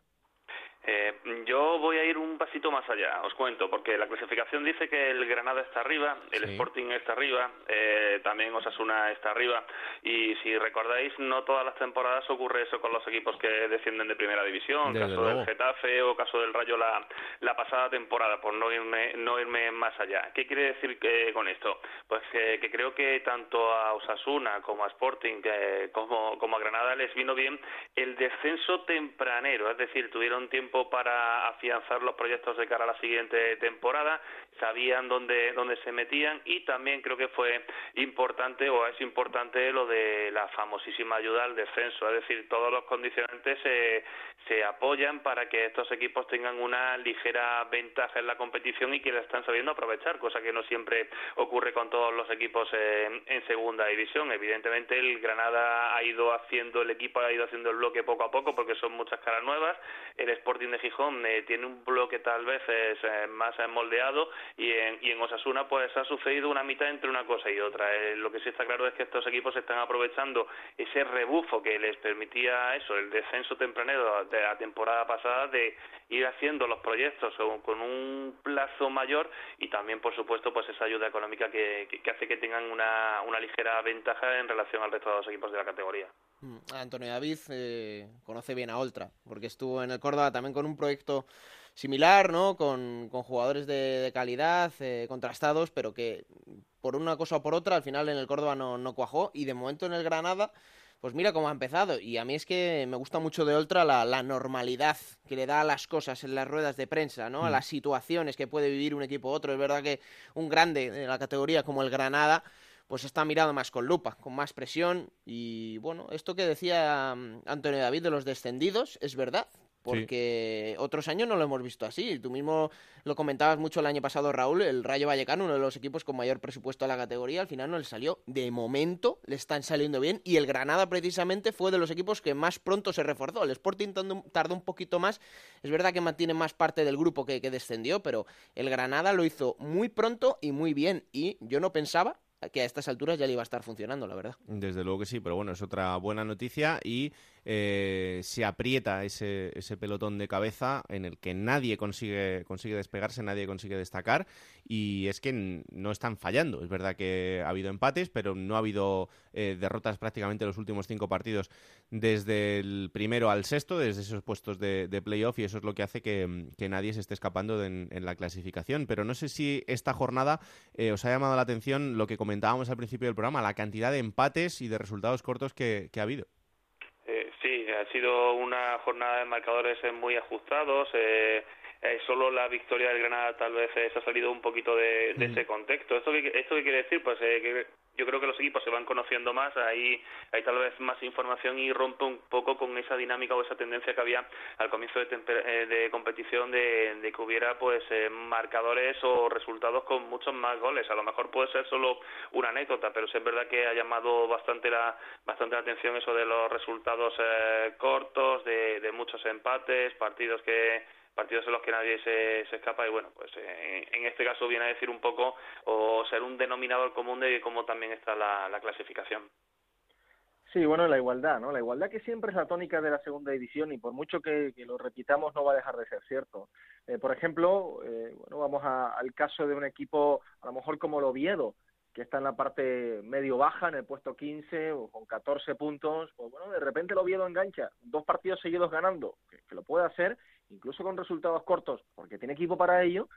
Eh, yo voy a ir un pasito más allá, os cuento, porque la clasificación dice que el Granada está arriba, el sí. Sporting está arriba, eh, también Osasuna está arriba, y si recordáis, no todas las temporadas ocurre eso con los equipos que descienden de primera división, Desde caso luego. del Getafe o caso del Rayo la, la pasada temporada, por no irme, no irme más allá. ¿Qué quiere decir que, con esto? Pues que, que, creo que tanto a Osasuna como a Sporting que, como, como a Granada les vino bien el descenso tempranero, es decir, tuvieron tiempo para afianzar los proyectos de cara a la siguiente temporada, sabían dónde, dónde se metían y también creo que fue importante o es importante lo de la famosísima ayuda al descenso, es decir, todos los condicionantes se, se apoyan para que estos equipos tengan una ligera ventaja en la competición y que la están sabiendo aprovechar, cosa que no siempre ocurre con todos los equipos en, en segunda división. Evidentemente el Granada ha ido haciendo, el equipo ha ido haciendo el bloque poco a poco porque son muchas caras nuevas, el Sporting de Gijón eh, tiene un bloque tal vez eh, más moldeado y en, y en Osasuna pues ha sucedido una mitad entre una cosa y otra. Eh, lo que sí está claro es que estos equipos están aprovechando ese rebufo que les permitía eso, el descenso tempranero de la temporada pasada de ir haciendo los proyectos con un plazo mayor y también por supuesto pues esa ayuda económica que, que, que hace que tengan una, una ligera ventaja en relación al resto de los equipos de la categoría. Mm, Antonio David eh, conoce bien a Oltra, porque estuvo en el Córdoba también con un proyecto similar, ¿no? Con, con jugadores de, de calidad, eh, contrastados, pero que por una cosa o por otra al final en el Córdoba no, no cuajó y de momento en el Granada pues mira cómo ha empezado. Y a mí es que me gusta mucho de Oltra la, la normalidad que le da a las cosas en las ruedas de prensa, ¿no? Mm. A las situaciones que puede vivir un equipo u otro. Es verdad que un grande de la categoría como el Granada pues está mirado más con lupa, con más presión y bueno, esto que decía mm, Antonio David de los descendidos es verdad, porque sí. otros años no lo hemos visto así. Tú mismo lo comentabas mucho el año pasado, Raúl, el Rayo Vallecano, uno de los equipos con mayor presupuesto a la categoría, al final no le salió. De momento le están saliendo bien y el Granada precisamente fue de los equipos que más pronto se reforzó. El Sporting tardó un poquito más, es verdad que mantiene más parte del grupo que, que descendió, pero el Granada lo hizo muy pronto y muy bien y yo no pensaba que a estas alturas ya le iba a estar funcionando, la verdad. Desde luego que sí, pero bueno, es otra buena noticia y eh, se aprieta ese, ese, pelotón de cabeza en el que nadie consigue, consigue despegarse, nadie consigue destacar y es que no están fallando. Es verdad que ha habido empates, pero no ha habido eh, derrotas prácticamente en los últimos cinco partidos desde el primero al sexto, desde esos puestos de, de playoff y eso es lo que hace que, que nadie se esté escapando en, la clasificación. Pero no sé si esta jornada eh, os ha llamado la atención lo que comentábamos al principio del programa, la cantidad de empates y de resultados cortos que ha habido. Eh, ha sido una jornada de marcadores muy ajustados. Eh, eh, solo la victoria del Granada tal vez eh, se ha salido un poquito de, de mm. ese contexto. ¿Esto qué, ¿Esto qué quiere decir? Pues eh, que yo creo que los equipos se van conociendo más, hay, hay tal vez más información y rompe un poco con esa dinámica o esa tendencia que había al comienzo de, eh, de competición de, de, que hubiera pues eh, marcadores o resultados con muchos más goles. A lo mejor puede ser solo una anécdota, pero sí es verdad que ha llamado bastante la, bastante la atención eso de los resultados eh, cortos, de, de muchos empates, partidos que partidos en los que nadie se, se escapa y bueno, pues eh, en este caso viene a decir un poco o ser un denominador común de cómo también está la, la clasificación. Sí, bueno, la igualdad, ¿no? La igualdad que siempre es la tónica de la segunda división y por mucho que, lo repitamos no va a dejar de ser cierto. Eh, por ejemplo, eh, bueno, vamos al caso de un equipo a lo mejor como el Oviedo, que está en la parte medio-baja, en el puesto 15 o con 14 puntos, pues bueno, de repente el Oviedo engancha dos partidos seguidos ganando, que lo puede hacer, incluso con resultados cortos, porque tiene equipo para ello,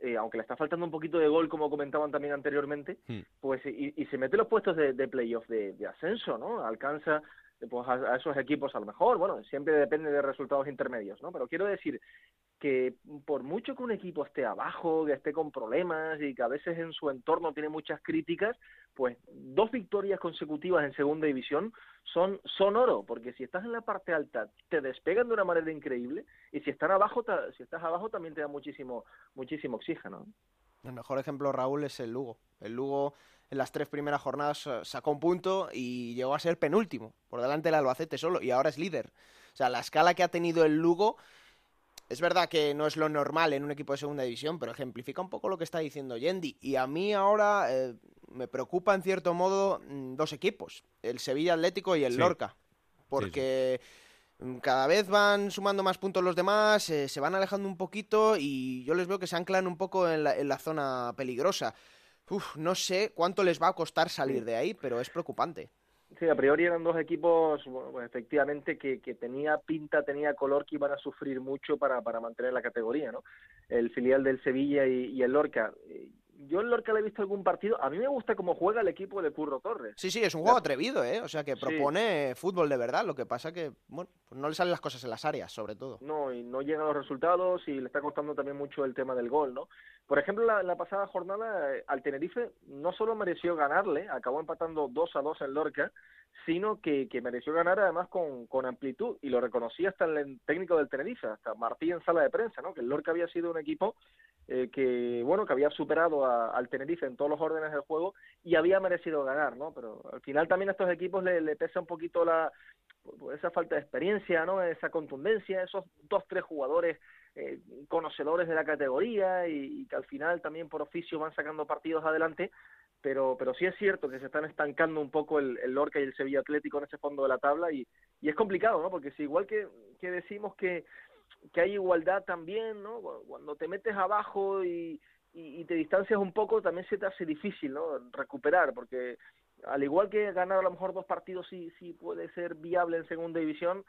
eh, aunque le está faltando un poquito de gol, como comentaban también anteriormente, hmm. pues y, y, se mete los puestos de, de playoff de, de, ascenso, ¿no? Alcanza pues, a, esos equipos a lo mejor, bueno, siempre depende de resultados intermedios, ¿no? Pero quiero decir que por mucho que un equipo esté abajo, que esté con problemas y que a veces en su entorno tiene muchas críticas, pues dos victorias consecutivas en segunda división son, son oro, porque si estás en la parte alta te despegan de una manera increíble y si están abajo, si estás abajo también te da muchísimo, muchísimo oxígeno. El mejor ejemplo, Raúl, es el Lugo. El Lugo en las tres primeras jornadas eh, sacó un punto y llegó a ser penúltimo, por delante del Albacete solo, y ahora es líder. O sea, la escala que ha tenido el Lugo es verdad que no es lo normal en un equipo de segunda división, pero ejemplifica un poco lo que está diciendo Yendi. Y a mí ahora eh, me preocupa en cierto modo mm, dos equipos, el Sevilla Atlético y el Lorca, porque mm, cada vez van sumando más puntos los demás, eh, se van alejando un poquito y yo les veo que se anclan un poco en la, en la zona peligrosa. Uf, no sé cuánto les va a costar salir de ahí, pero es preocupante. Sí, a priori eran dos equipos, bueno, efectivamente, que, que tenía pinta, tenía color que iban a sufrir mucho para, para mantener la categoría, ¿no? El filial del Sevilla y, y el Lorca yo en Lorca le he visto algún partido. A mí me gusta cómo juega el equipo de Curro Torres. Sí, sí, es un juego atrevido, ¿eh? O sea, que propone fútbol de verdad. Lo que pasa que, bueno, pues no le salen las cosas en las áreas, sobre todo. No, y no llegan los resultados y le está costando también mucho el tema del gol, ¿no? Por ejemplo, la, la pasada jornada eh, al Tenerife no solo mereció ganarle, acabó empatando 2 a 2 en Lorca, sino que, que mereció ganar además con, con amplitud y lo reconocía hasta el técnico del Tenerife, hasta Martí en sala de prensa, ¿no? Que el Lorca había sido un equipo eh, que bueno que había superado al Tenerife en todos los órdenes del juego y había merecido ganar no pero al final también a estos equipos le, le pesa un poquito la pues, esa falta de experiencia no esa contundencia esos dos tres jugadores eh, conocedores de la categoría y, que al final también por oficio van sacando partidos adelante pero pero sí es cierto que se están estancando un poco el, el Lorca y el Sevilla Atlético en ese fondo de la tabla y, y es complicado no porque si igual que, que decimos que que hay igualdad también, ¿no? Cuando te metes abajo y, y, te distancias un poco, también se te hace difícil, ¿no? Recuperar, porque al igual que ganar a lo mejor dos partidos sí, sí puede ser viable en segunda división,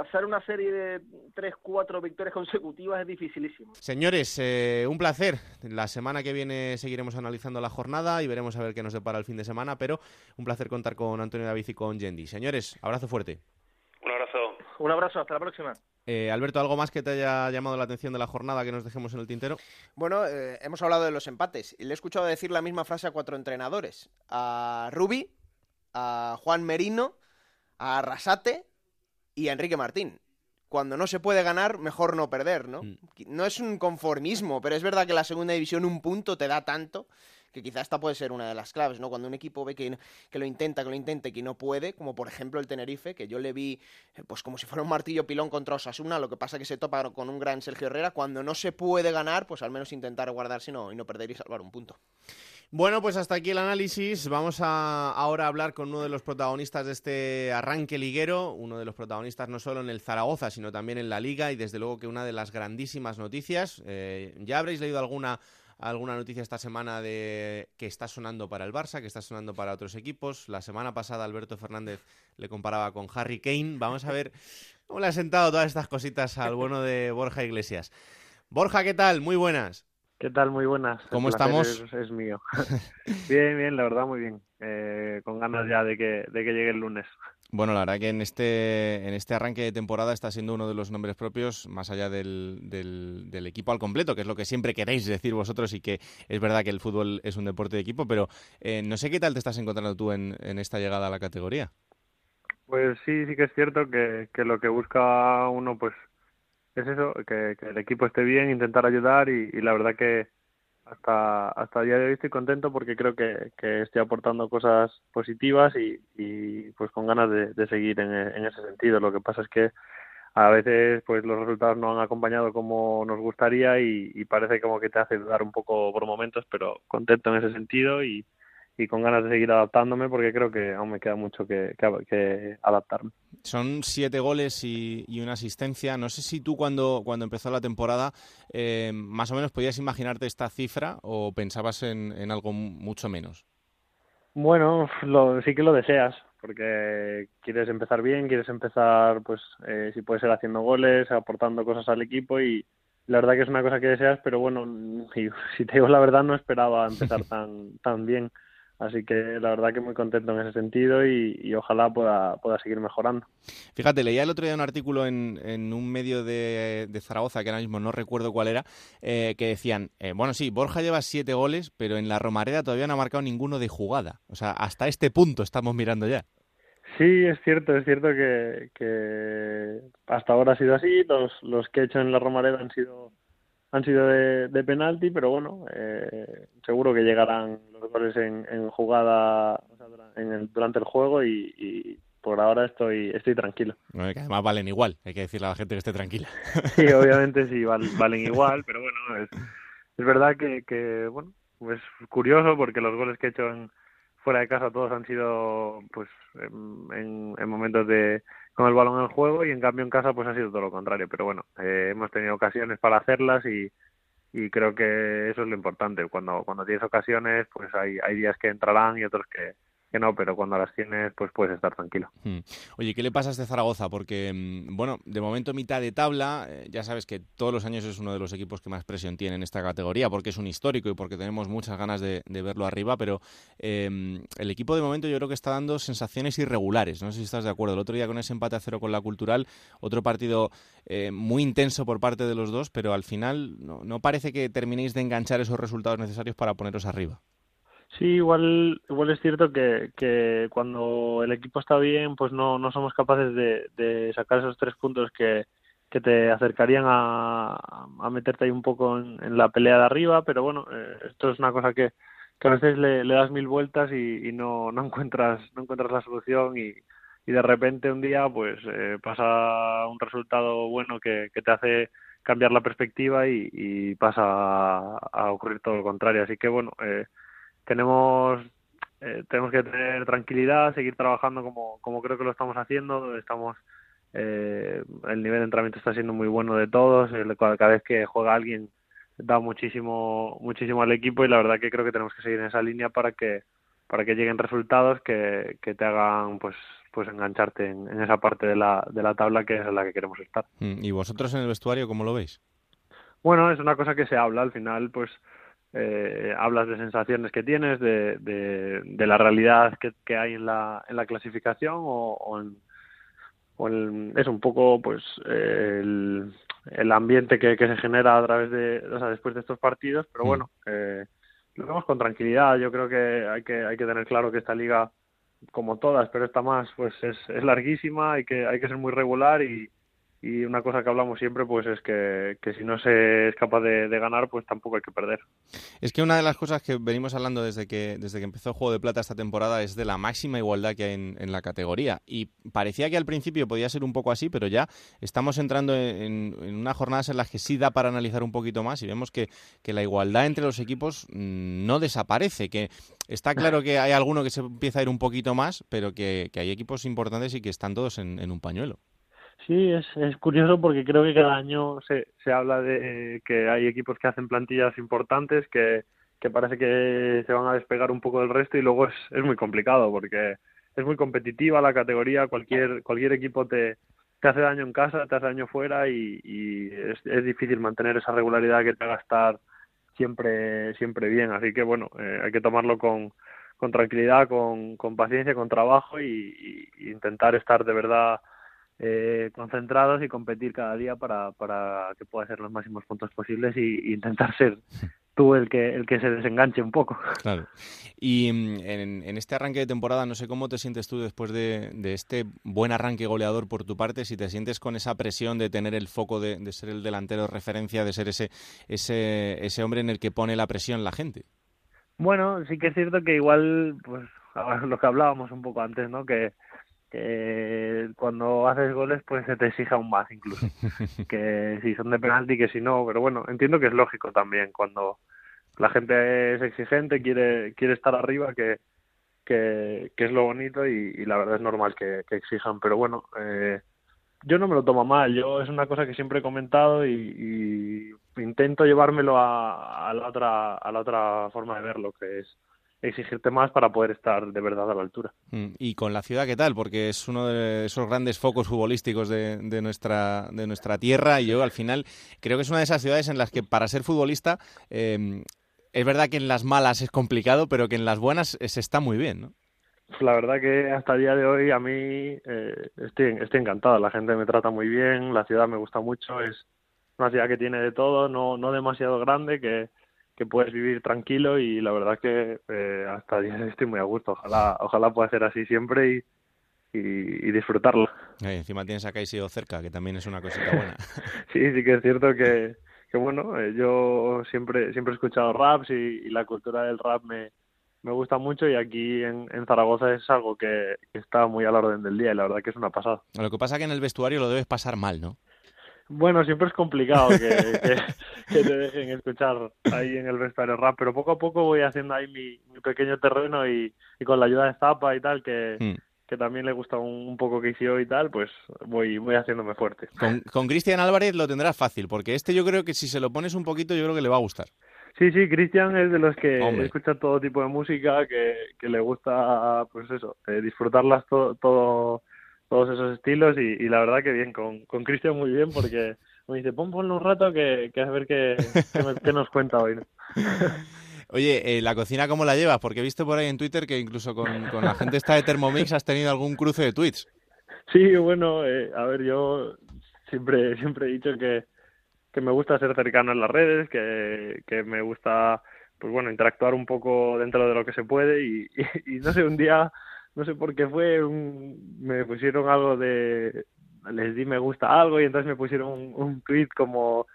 hacer una serie de tres, cuatro victorias <laughs> consecutivas es dificilísimo. Señores, eh, un placer. La semana que viene seguiremos analizando la jornada y veremos a ver qué nos depara el fin de semana, pero un placer contar con Antonio David y con Yendi. Señores, abrazo fuerte. Un abrazo. Un abrazo, hasta la próxima. Eh, Alberto, ¿algo más que te haya llamado la atención de la jornada que nos dejemos en el tintero? Bueno, eh, hemos hablado de los empates y le he escuchado decir la misma frase a cuatro entrenadores. A Rubi, a Juan Merino, a Arrasate y a Enrique Martín. Cuando no se puede ganar, mejor no perder, ¿no? Mm. No es un conformismo, pero es verdad que la segunda división un punto te da tanto que quizá esta puede ser una de las claves, ¿no? Cuando un equipo ve que, que lo intenta, que lo intenta y que no puede, como por ejemplo el Tenerife, que yo le vi eh, pues como si fuera un martillo pilón contra Osasuna, lo que pasa que se topa con un gran Sergio Herrera, cuando no se puede ganar, pues al menos intentar guardarse y no, y no perder y salvar un punto. Bueno, pues hasta aquí el análisis. Vamos a ahora hablar con uno de los protagonistas de este arranque liguero, uno de los protagonistas no solo en el Zaragoza, sino también en la Liga y desde luego que una de las grandísimas noticias. Eh, ya habréis leído alguna alguna noticia esta semana de que está sonando para el Barça, que está sonando para otros equipos. La semana pasada Alberto Fernández le comparaba con Harry Kane. Vamos a ver cómo le ha sentado todas estas cositas al bueno de Borja Iglesias. Borja, ¿qué tal? Muy buenas. ¿Qué tal? Muy buenas. ¿Cómo estamos? Es, mío. <laughs> bien, bien, la verdad, muy bien. Eh, con ganas ya de que, de que llegue el lunes. Bueno, la verdad que en este, en este arranque de temporada está siendo uno de los nombres propios, más allá del, del, equipo al completo, que es lo que siempre queréis decir vosotros y que es verdad que el fútbol es un deporte de equipo, pero eh, no sé qué tal te estás encontrando tú en, en esta llegada a la categoría. Pues sí, sí que es cierto que, que lo que busca uno pues es eso, que, que el equipo esté bien, intentar ayudar y, y la verdad que, hasta hasta el día de hoy estoy contento porque creo que, que estoy aportando cosas positivas y, y pues con ganas de, seguir en, en, ese sentido. Lo que pasa es que a veces pues los resultados no han acompañado como nos gustaría y parece como que te hace dudar un poco por momentos, pero contento en ese sentido y, y con ganas de seguir adaptándome porque creo que aún me queda mucho que, que, adaptarme. Son siete goles y, una asistencia. No sé si tú cuando, cuando empezó la temporada eh, más o menos podías imaginarte esta cifra o pensabas en, en algo mucho menos. Bueno, lo, sí que lo deseas porque quieres empezar bien, quieres empezar, pues, eh, si puede ser haciendo goles, aportando cosas al equipo y, la verdad que es una cosa que deseas, pero bueno, <laughs> si te digo la verdad no esperaba empezar <laughs> tan, tan bien. Así que la verdad que muy contento en ese sentido y, ojalá pueda, pueda seguir mejorando. Fíjate, leía el otro día un artículo en, en un medio de, Zaragoza, que ahora mismo no recuerdo cuál era, eh, que decían, eh, bueno, sí, Borja lleva siete goles, pero en la Romareda todavía no ha marcado ninguno de jugada. O sea, hasta este punto estamos mirando ya. Sí, es cierto, es cierto que, que hasta ahora ha sido así. Los, los que he hecho en la Romareda han sido han sido de, de penalti, pero bueno, eh, seguro que llegarán los goles en, en jugada durante el juego y, por ahora estoy estoy tranquilo. que además valen igual, hay que decirle a la gente que esté tranquila. <laughs> Sí, obviamente sí, valen igual, pero bueno, es, es verdad que, que, bueno, es curioso porque los goles que he hecho en, fuera de casa todos han sido pues en, en momentos de con el balón en juego y en cambio en casa pues ha sido todo lo contrario. Pero bueno, eh, hemos tenido ocasiones para hacerlas y, y creo que eso es lo importante. Cuando, cuando tienes ocasiones pues hay, hay días que entrarán y otros que, que no, pero cuando las tienes, pues puedes estar tranquilo. Hmm. Oye, ¿qué le pasa a este Zaragoza? Porque, mm, bueno, de momento mitad de tabla, eh, ya sabes que todos los años es uno de los equipos que más presión tiene en esta categoría, porque es un histórico y porque tenemos muchas ganas de, verlo arriba, pero em, el equipo de momento yo creo que está dando sensaciones irregulares, no sé si estás de acuerdo. El otro día con ese empate a cero con la Cultural, otro partido eh, muy intenso por parte de los dos, pero al final no parece que terminéis de enganchar esos resultados necesarios para poneros arriba. Sí, igual, igual es cierto que, que cuando el equipo está bien, pues no, no somos capaces de, sacar esos tres puntos que, que te acercarían a, a meterte ahí un poco en, la pelea de arriba, pero bueno, eh, esto es una cosa que, que a veces le, le das mil vueltas y, y, no, no encuentras no encuentras la solución y, y de repente un día pues eh, pasa un resultado bueno que, que te hace cambiar la perspectiva y, y pasa a, a, ocurrir todo lo contrario. Así que bueno, eh, tenemos eh, tenemos que tener tranquilidad, seguir trabajando como, como creo que lo estamos haciendo. Estamos eh, el nivel de entrenamiento está siendo muy bueno de todos. Cada vez que juega alguien da muchísimo muchísimo al equipo y la verdad que creo que tenemos que seguir en esa línea para que para que lleguen resultados que, que te hagan pues pues engancharte en, en, esa parte de la, de la tabla que es en la que queremos estar. Mm, ¿Y vosotros en el vestuario cómo lo veis? Bueno, es una cosa que se habla al final, pues eh, hablas de sensaciones que tienes, de, de, la realidad que, que, hay en la, en la clasificación o, o, en, o es un poco pues el, el ambiente que, que, se genera a través de, o sea, después de estos partidos, pero mm. bueno, eh, lo vemos con tranquilidad. Yo creo que hay que hay que tener claro que esta liga, como todas, pero esta más, pues es, es larguísima, hay que hay que ser muy regular y y una cosa que hablamos siempre pues es que, que si no se es capaz de, ganar pues tampoco hay que perder. Es que una de las cosas que venimos hablando desde que, desde que empezó el Juego de Plata esta temporada es de la máxima igualdad que hay en, la categoría y parecía que al principio podía ser un poco así pero ya estamos entrando en, en unas jornadas en las que sí da para analizar un poquito más y vemos que, que la igualdad entre los equipos mm, no desaparece, que está claro que hay alguno que se empieza a ir un poquito más pero que, que hay equipos importantes y que están todos en un pañuelo. Sí, es, es curioso porque creo que cada año se, se habla de que hay equipos que hacen plantillas importantes que, que parece que se van a despegar un poco del resto y luego es, es muy complicado porque es muy competitiva la categoría, cualquier, cualquier equipo te, te hace daño en casa, te hace daño fuera y, y es, es difícil mantener esa regularidad que te haga estar siempre, siempre bien. Así que bueno, eh, hay que tomarlo con, con tranquilidad, con, con paciencia, con trabajo y, y intentar estar de verdad eh, concentrados y competir cada día para, para que pueda ser los máximos puntos posibles y, intentar ser tú el que el que se desenganche un poco. Claro. Y mm, en, en, este arranque de temporada, no sé cómo te sientes tú después de, de, este buen arranque goleador por tu parte, si te sientes con esa presión de tener el foco de, de ser el delantero de referencia, de ser ese, ese, ese hombre en el que pone la presión la gente. Bueno, sí que es cierto que igual, pues <laughs> lo que hablábamos un poco antes, ¿no? Que, que cuando haces goles pues se te exige aún más incluso. <laughs> Que si son de penalti que si no pero bueno entiendo que es lógico también cuando la gente es exigente, quiere, quiere estar arriba, que, que, es lo bonito y, la verdad es normal que, exijan, pero bueno, eh, yo no me lo tomo mal, yo es una cosa que siempre he comentado y, intento llevármelo a, a, la otra, a la otra forma de verlo, que es exigirte más para poder estar de verdad a la altura. Mm, ¿Y con la ciudad qué tal? Porque es uno de esos grandes focos futbolísticos de, de, nuestra, de nuestra tierra y yo al final creo que es una de esas ciudades en las que para ser futbolista eh, es verdad que en las malas es complicado, pero que en las buenas se está muy bien, ¿no? La verdad que hasta el día de hoy a mí eh, estoy, estoy encantado. La gente me trata muy bien, la ciudad me gusta mucho. Es una ciudad que tiene de todo, no, no demasiado grande, que, que puedes vivir tranquilo y la verdad que eh, hasta día estoy muy a gusto. Ojalá, ojalá pueda ser así siempre y, y, disfrutarlo. encima tienes a Caicedo cerca, que también es una cosita buena. <laughs> sí, sí que es cierto que, que bueno, eh, yo siempre siempre he escuchado raps y, la cultura del rap me, me gusta mucho y aquí en, en Zaragoza es algo que, está muy a la orden del día y la verdad que es una pasada. Lo que pasa es que en el vestuario lo debes pasar mal, ¿no? Bueno, siempre es complicado <laughs> que, que, te dejen escuchar ahí en el vestuario rap, pero poco a poco voy haciendo ahí mi, mi pequeño terreno y, y, con la ayuda de Zapa y tal, que, hmm que también le gusta un, poco que y tal, pues voy, voy haciéndome fuerte. Con Cristian Álvarez lo tendrás fácil, porque este yo creo que si se lo pones un poquito, yo creo que le va a gustar. Sí, sí, Cristian es de los que escucha todo tipo de música, que, que le gusta, pues eso, eh, disfrutarlas todo, todos esos estilos y, la verdad que bien, con, con Cristian muy bien porque me dice, pon, ponlo un rato que, que a ver qué, qué, nos cuenta hoy. ¿no? <laughs> Oye, eh, ¿la cocina cómo la llevas? Porque he visto por ahí en Twitter que incluso con, la gente esta de Thermomix has tenido algún cruce de tweets. Sí, bueno, eh, a ver, yo siempre, siempre he dicho que, que me gusta ser cercano en las redes, que, que me gusta, pues bueno, interactuar un poco dentro de lo que se puede y, <laughs> y, no sé, un día, no sé por qué fue, un, me pusieron algo de, les di me gusta algo y entonces me pusieron un, un tweet como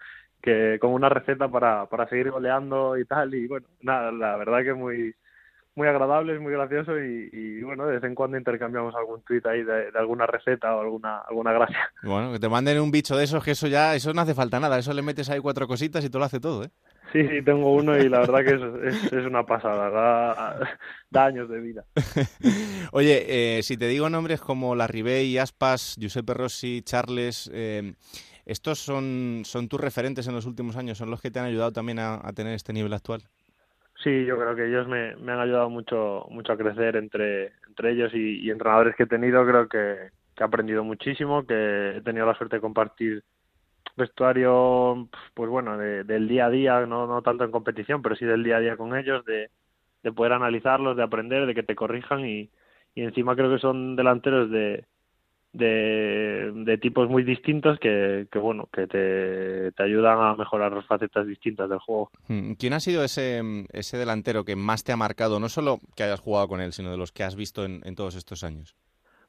que como una receta para, para seguir goleando y tal y bueno nada la verdad que muy muy agradable es muy gracioso y, bueno de vez en cuando intercambiamos algún tweet ahí de, alguna receta o alguna alguna gracia. Bueno que te manden un bicho de esos que eso ya eso no hace falta nada eso le metes ahí cuatro cositas y todo lo hace todo eh Sí, sí, tengo uno y la verdad que es, es, una pasada, da, años de vida. <laughs> Oye, eh, si te digo nombres como Larribey, Aspas, Giuseppe Rossi, Charles, eh, ¿Estos son, son tus referentes en los últimos años? ¿Son los que te han ayudado también a, tener este nivel actual? Sí, yo creo que ellos me, me han ayudado mucho mucho a crecer entre, entre ellos y, entrenadores que he tenido. Creo que, he aprendido muchísimo, que he tenido la suerte de compartir vestuario, pues bueno, del día a día, no, no tanto en competición, pero sí del día a día con ellos, de, de poder analizarlos, de aprender, de que te corrijan y, y encima creo que son delanteros de, de, tipos muy distintos que, que bueno que te, te, ayudan a mejorar facetas distintas del juego. Hmm, ¿Quién ha sido ese, ese delantero que más te ha marcado, no solo que hayas jugado con él, sino de los que has visto en, en todos estos años?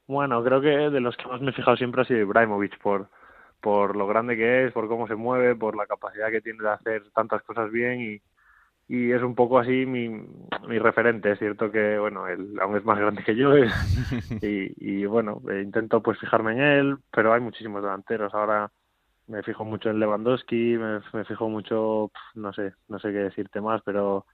Bueno, creo que de los que más me he fijado siempre ha sido Ibrahimovic por, por lo grande que es, por cómo se mueve, por la capacidad que tiene de hacer tantas cosas bien y, y es un poco así mi, mi referente. Es cierto que, bueno, él aún es más grande que yo y, <laughs> y, bueno, eh, intento pues fijarme en él, pero hay muchísimos delanteros. Ahora me fijo mucho en Lewandowski, me, me fijo mucho, no sé, no sé qué decirte más, pero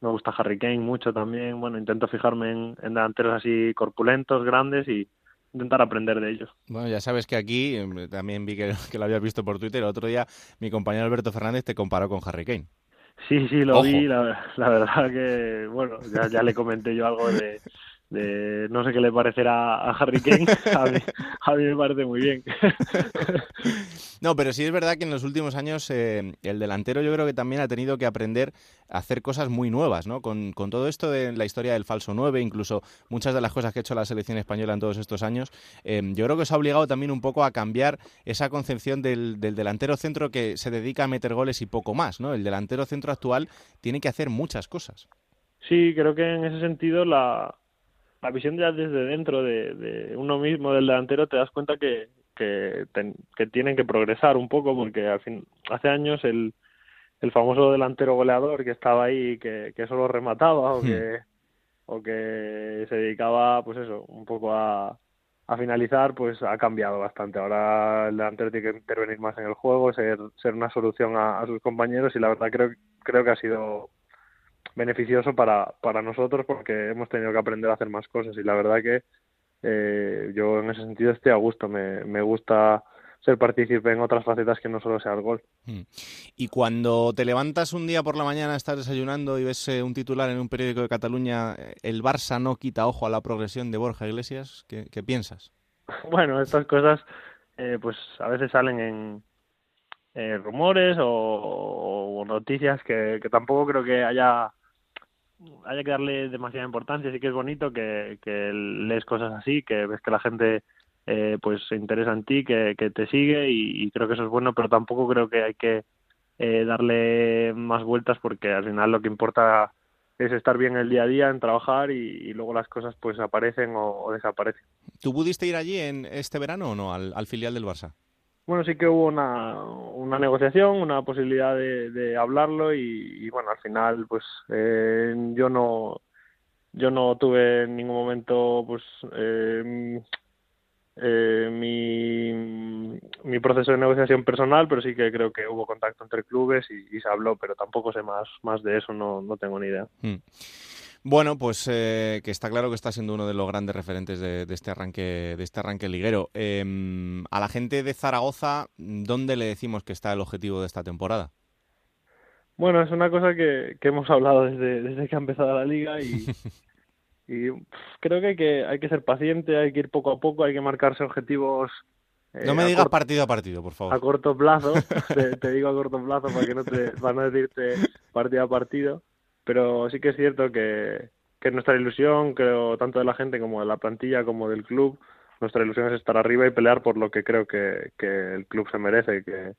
me gusta Harry Kane mucho también. Bueno, intento fijarme en, en delanteros así corpulentos, grandes y intentar aprender de ellos. Bueno, ya sabes que aquí, em, también vi que, <laughs> que lo habías visto por Twitter, el otro día mi compañero Alberto Fernández te comparó con Harry Kane. Sí, sí, lo vi. La, la, verdad que, bueno, ya, ya le comenté yo algo de, de no sé qué le parecerá a Harry Kane, <laughs> a mí, me parece muy bien. <laughs> No, pero sí es verdad que en los últimos años eh, el delantero yo creo que también ha tenido que aprender a hacer cosas muy nuevas, ¿no? Con, con, todo esto de la historia del falso 9, incluso muchas de las cosas que ha hecho la selección española en todos estos años, eh, yo creo que se ha obligado también un poco a cambiar esa concepción del, del delantero centro que se dedica a meter goles y poco más, ¿no? El delantero centro actual tiene que hacer muchas cosas. Sí, creo que en ese sentido la, la visión ya desde dentro de, uno mismo del delantero te das cuenta que, que, tienen que progresar un poco porque al fin, hace años el, el famoso delantero goleador que estaba ahí que, que solo remataba o hmm. que o que se dedicaba pues eso un poco a, a finalizar pues ha cambiado bastante ahora el delantero tiene que intervenir más en el juego ser ser una solución a, a sus compañeros y la verdad creo creo que ha sido beneficioso para, para nosotros porque hemos tenido que aprender a hacer más cosas y la verdad que eh, yo en ese sentido estoy a gusto, me, me gusta ser partícipe en otras facetas que no solo sea el gol. Mm. Y cuando te levantas un día por la mañana, estás desayunando y ves eh, un titular en un periódico de Cataluña, eh, el Barça no quita ojo a la progresión de Borja Iglesias, ¿qué, qué piensas? <laughs> Bueno, estas cosas eh, pues a veces salen en eh, rumores o, noticias que, tampoco creo que haya haya que darle demasiada importancia. Sí que es bonito que, lees cosas así, que ves que la gente eh, pues se interesa en ti, que, te sigue y, creo que eso es bueno, pero tampoco creo que hay que eh, darle más vueltas porque al final lo que importa es estar bien el día a día, en trabajar y, luego las cosas pues aparecen o, o, desaparecen. ¿Tú pudiste ir allí en este verano o no, al, al filial del Barça? Bueno, sí que hubo una, una negociación, una posibilidad de, hablarlo y, bueno, al final pues eh, yo no yo no tuve en ningún momento pues eh, eh, mi, mi proceso de negociación personal, pero sí que creo que hubo contacto entre clubes y, y se habló, pero tampoco sé más, más de eso, no, no tengo ni idea. Mm. Bueno, pues eh, que está claro que está siendo uno de los grandes referentes de, de este arranque, de este arranque liguero. Eh, a la gente de Zaragoza, ¿dónde le decimos que está el objetivo de esta temporada? Bueno, es una cosa que, que hemos hablado desde, desde que ha empezado la liga y, <laughs> y creo que hay, que hay que ser paciente, hay que ir poco a poco, hay que marcarse objetivos. Eh, no me digas partido a partido, por favor. A corto plazo, <laughs> te, te, digo a corto plazo para que no te van a decirte partido a partido, pero sí que es cierto que, que nuestra ilusión, creo, tanto de la gente como de la plantilla como del club, nuestra ilusión es estar arriba y pelear por lo que creo que, que el club se merece, que,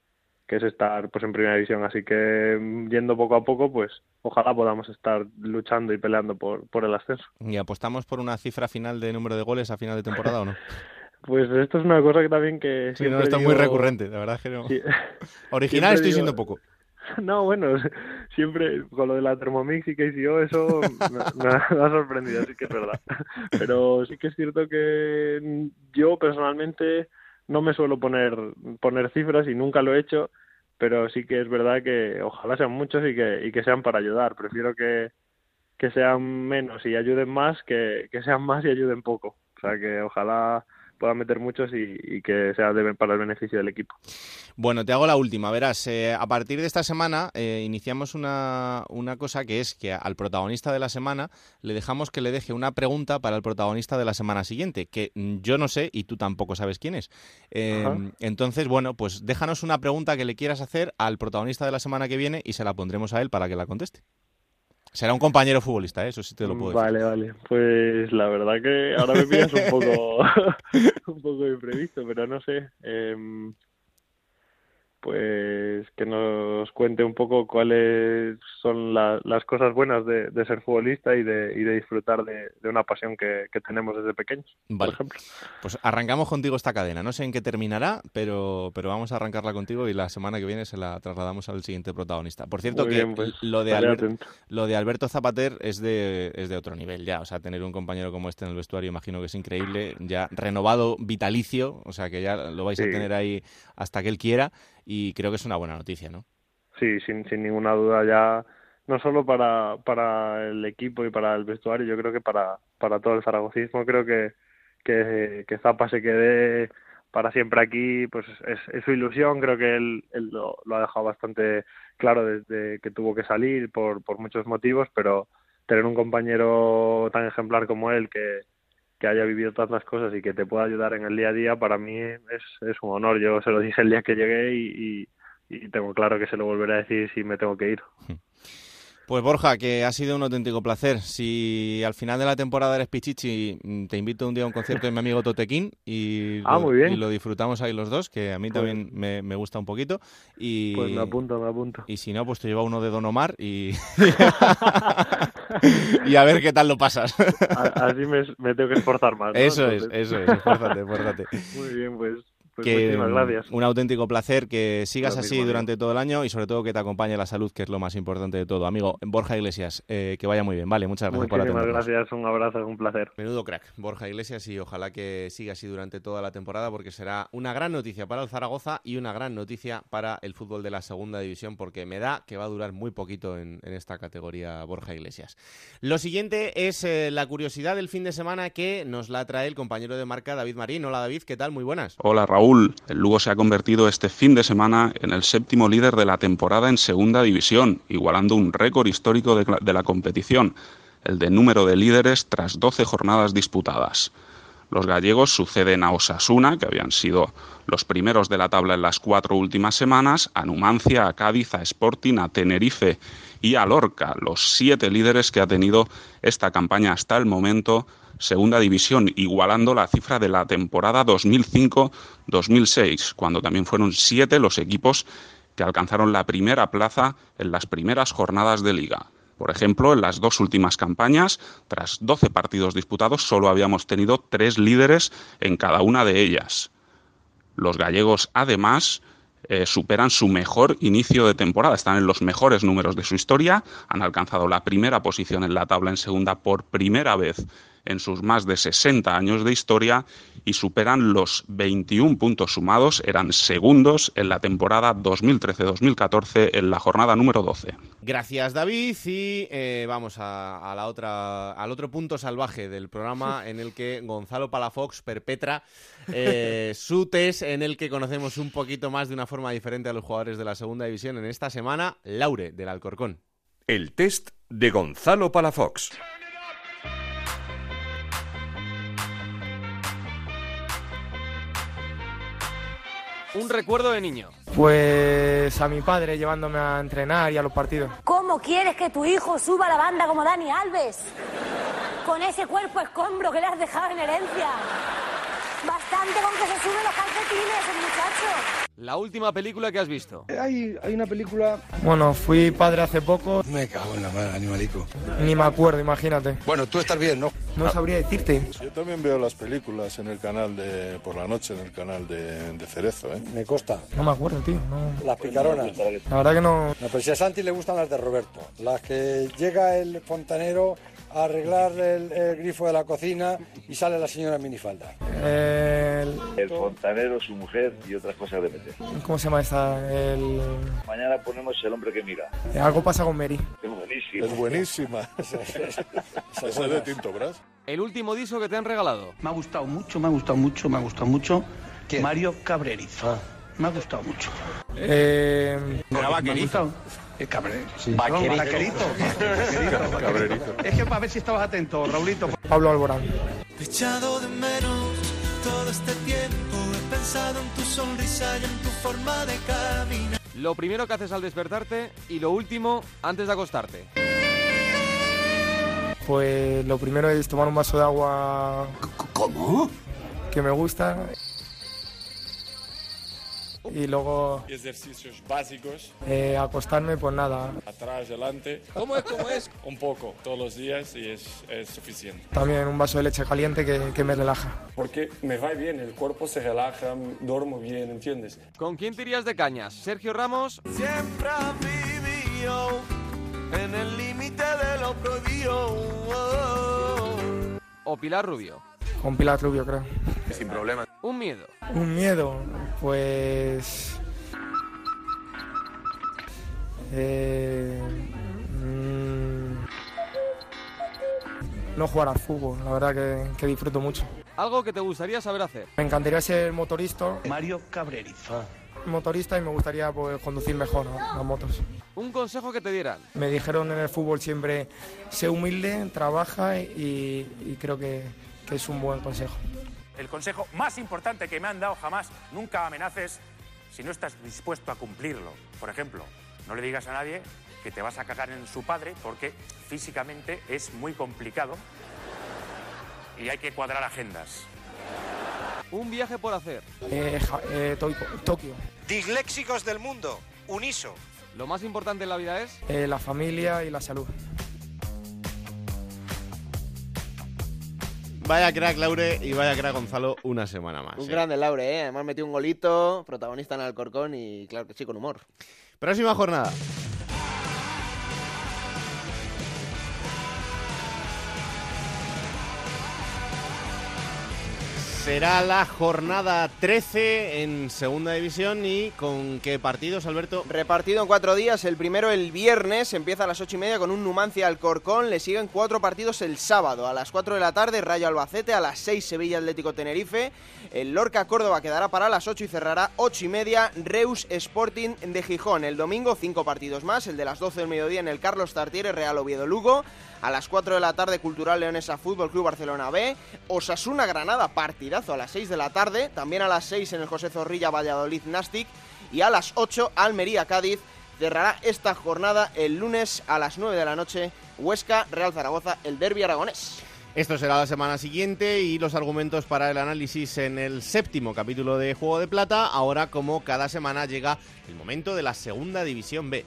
que es estar pues en primera división. Así que mm, yendo poco a poco pues ojalá podamos estar luchando y peleando por, por el ascenso. Y apostamos por una cifra final de número de goles a final de temporada o no <laughs> pues esto es una cosa que también que sí, no está digo... muy recurrente la verdad es que no. Sí. <laughs> original estoy digo... siendo poco <laughs> no, bueno, <laughs> siempre con lo de la Thermomix y KCO, eso me, ha sorprendido, así que es verdad. <laughs> Pero sí que es cierto que yo personalmente no me suelo poner, poner cifras y nunca lo he hecho, pero sí que es verdad que ojalá sean muchos y que, y que sean para ayudar. Prefiero que, que sean menos y ayuden más que, que sean más y ayuden poco. O sea que ojalá pueda meter muchos y, y que sea de, para el beneficio del equipo. Bueno, te hago la última. Verás, eh, a partir de esta semana eh, iniciamos una, una cosa que es que al protagonista de la semana le dejamos que le deje una pregunta para el protagonista de la semana siguiente, que yo no sé y tú tampoco sabes quién es. Eh, entonces, bueno, pues déjanos una pregunta que le quieras hacer al protagonista de la semana que viene y se la pondremos a él para que la conteste. Será un compañero futbolista, ¿eh? eso sí te lo puedo decir. Vale, vale. Pues la verdad que ahora me pillas un poco, <laughs> <laughs> un poco imprevisto, pero no sé. Eh, pues que nos cuente un poco cuáles son la, las cosas buenas de, de, ser futbolista y de, y de disfrutar de, de una pasión que, que, tenemos desde pequeños, vale. por ejemplo. Pues arrancamos contigo esta cadena. No sé en qué terminará, pero, pero vamos a arrancarla contigo y la semana que viene se la trasladamos al siguiente protagonista. Por cierto, Muy que bien, pues, lo, de Albert, lo de Alberto Zapater es de, es de otro nivel ya. O sea, tener un compañero como este en el vestuario imagino que es increíble. Ya renovado vitalicio, o sea que ya lo vais sí. a tener ahí hasta que él quiera y creo que es una buena noticia, ¿no? Sí, sin, sin ninguna duda ya no solo para, para el equipo y para el vestuario, yo creo que para, para todo el zaragocismo, creo que, que, que Zapa se quede para siempre aquí, pues es, es su ilusión, creo que él, él lo, lo, ha dejado bastante claro desde que tuvo que salir por, por muchos motivos, pero tener un compañero tan ejemplar como él que, que haya vivido tantas cosas y que te pueda ayudar en el día a día, para mí es, es un honor. Yo se lo dije el día que llegué y, y, y tengo claro que se lo volveré a decir si me tengo que ir. Pues Borja, que ha sido un auténtico placer. Si al final de la temporada eres Pichichi, te invito un día a un concierto de mi amigo Totequín y, ah, lo, muy bien. y lo disfrutamos ahí los dos, que a mí pues, también me, me, gusta un poquito. Y, pues me apunto, me apunto. Y si no, pues te lleva uno de Don Omar y, <laughs> <laughs> y a ver qué tal lo pasas. Así me, me tengo que esforzar más. ¿no? Eso Entonces... es, eso es, esfuérzate, esfuérzate. <laughs> Muy bien, pues Pues que muchísimas gracias. un auténtico placer que sigas así durante todo el año y sobre todo que te acompañe la salud, que es lo más importante de todo. Amigo, Borja Iglesias, eh, que vaya muy bien. Vale, muchas gracias por Muchísimas atendernos. gracias, un abrazo, un placer. Menudo crack, Borja Iglesias, y ojalá que siga así durante toda la temporada porque será una gran noticia para el Zaragoza y una gran noticia para el fútbol de la segunda división porque me da que va a durar muy poquito en, en esta categoría Borja Iglesias. Lo siguiente es eh, la curiosidad del fin de semana que nos la trae el compañero de marca David Marín. Hola David, ¿qué tal? Muy buenas. Hola Raúl, el Lugo se ha convertido este fin de semana en el séptimo líder de la temporada en segunda división, igualando un récord histórico de, de la competición, el de número de líderes tras 12 jornadas disputadas. Los gallegos suceden a Osasuna, que habían sido los primeros de la tabla en las cuatro últimas semanas, a Numancia, a Cádiz, a Sporting, a Tenerife y a Lorca, los siete líderes que ha tenido esta campaña hasta el momento, segunda división, igualando la cifra de la temporada 2005-2006, cuando también fueron siete los equipos que alcanzaron la primera plaza en las primeras jornadas de liga. Por ejemplo, en las dos últimas campañas, tras 12 partidos disputados, solo habíamos tenido tres líderes en cada una de ellas. Los gallegos, además, eh, superan su mejor inicio de temporada, están en los mejores números de su historia, han alcanzado la primera posición en la tabla en segunda por primera vez en sus más de 60 años de historia y superan los 21 puntos sumados, eran segundos en la temporada 2013-2014 en la jornada número 12. Gracias David y eh, vamos a, a la otra, al otro punto salvaje del programa <laughs> en el que Gonzalo Palafox perpetra eh, <laughs> su test en el que conocemos un poquito más de una forma diferente a los jugadores de la segunda división en esta semana, Laure del Alcorcón. El test de Gonzalo Palafox. Un recuerdo de niño. Pues a mi padre llevándome a entrenar y a los partidos. ¿Cómo quieres que tu hijo suba a la banda como Dani Alves? Con ese cuerpo escombro que le has dejado en herencia. Bastante con que se suben los calcetines, el muchacho. La última película que has visto. Hay, hay una película... Bueno, fui padre hace poco. Me cago en la madre, animalico. Ni me acuerdo, imagínate. Bueno, tú estás bien, ¿no? No sabría decirte. Yo también veo las películas en el canal de... por la noche en el canal de, de Cerezo, ¿eh? Me costa. No me acuerdo, tío. No. Las picaronas. La verdad que no... No, pero si a Santi le gustan las de Roberto. Las que llega el fontanero a arreglar el, el grifo de la cocina y sale la señora minifalda. El... El fontanero, su mujer y otras cosas de meter. ¿Cómo se llama esta? El... Mañana ponemos el hombre que mira. Algo pasa con Mary. Es buenísimo. Es buenísima. <laughs> <laughs> Esa es de Tinto Brass. El último disco que te han regalado. Me ha gustado mucho, me ha gustado mucho, me ha gustado mucho. Mario Cabrerizo. Me ha gustado mucho. Eh... ¿Me ha gustado? El cabre... Sí. Vaquerito. Vaquerito. Vaquerito. <laughs> Cabrerito. Es que para ver si estabas atento, Raulito. Pablo Alborán. Te he echado de menos todo este tiempo. He pensado en tu sonrisa y en tu forma de caminar. Lo primero que haces al despertarte y lo último antes de acostarte. Pues lo primero es tomar un vaso de agua... ¿Cómo? Que me gusta. Y luego Ejercicios básicos, eh, acostarme, pues nada. atrás, adelante. ¿Cómo es? ¿Cómo es? <laughs> Un poco, todos los días y es, es suficiente. También un vaso de leche caliente que, que me relaja. Porque me va bien, el cuerpo se relaja, duermo bien, ¿entiendes? ¿Con quién te irías de cañas? ¿Sergio Ramos Siempre vivido en el límite de lo prohibido. o Pilar Rubio? Con Pilar Rubio, creo. Sin problema. Un miedo. Un miedo, pues... Eh, mm, no jugar al fútbol, la verdad que, que disfruto mucho. Algo que te gustaría saber hacer. Me encantaría ser motorista, Mario Cabrerizo. motorista y me gustaría pues, conducir mejor ¿no? las motos. Un consejo que te dieran. Me dijeron en el fútbol siempre, sé humilde, trabaja y, y creo que, que es un buen consejo. El consejo más importante que me han dado jamás, nunca amenaces si no estás dispuesto a cumplirlo. Por ejemplo, no le digas a nadie que te vas a cagar en su padre porque físicamente es muy complicado y hay que cuadrar agendas. Un viaje por hacer. Eh, Ja- eh, Tokio, Disléxicos del mundo, Uniso. Lo más importante en la vida es... Eh, la familia y la salud. Vaya crack Laure y vaya crack Gonzalo una semana más. Un ¿eh? grande Laure, ¿eh? Además metió un golito, protagonista en Alcorcón y claro que sí, con humor. Próxima jornada. Será la jornada 13 en segunda división y con qué partidos, Alberto. Repartido en cuatro días, el primero el viernes, empieza a las ocho y media con un Numancia Alcorcón, le siguen cuatro partidos el sábado, a las 4 de la tarde Rayo Albacete, a las 6 Sevilla Atlético Tenerife, el Lorca Córdoba quedará para las 8 y cerrará ocho y media Reus Sporting de Gijón. El domingo cinco partidos más, el de las 12 del mediodía en el Carlos Tartiere Real Oviedo Lugo, a las 4 de la tarde Cultural Leonesa Fútbol Club Barcelona B, Osasuna Granada partidazo a las 6 de la tarde, también a las 6 en el José Zorrilla Valladolid Nastic y a las 8 Almería Cádiz. Cerrará esta jornada el lunes a las 9 de la noche Huesca Real Zaragoza, el derby aragonés. Esto será la semana siguiente y los argumentos para el análisis en el séptimo capítulo de Juego de Plata. Ahora, como cada semana, llega el momento de la segunda división B.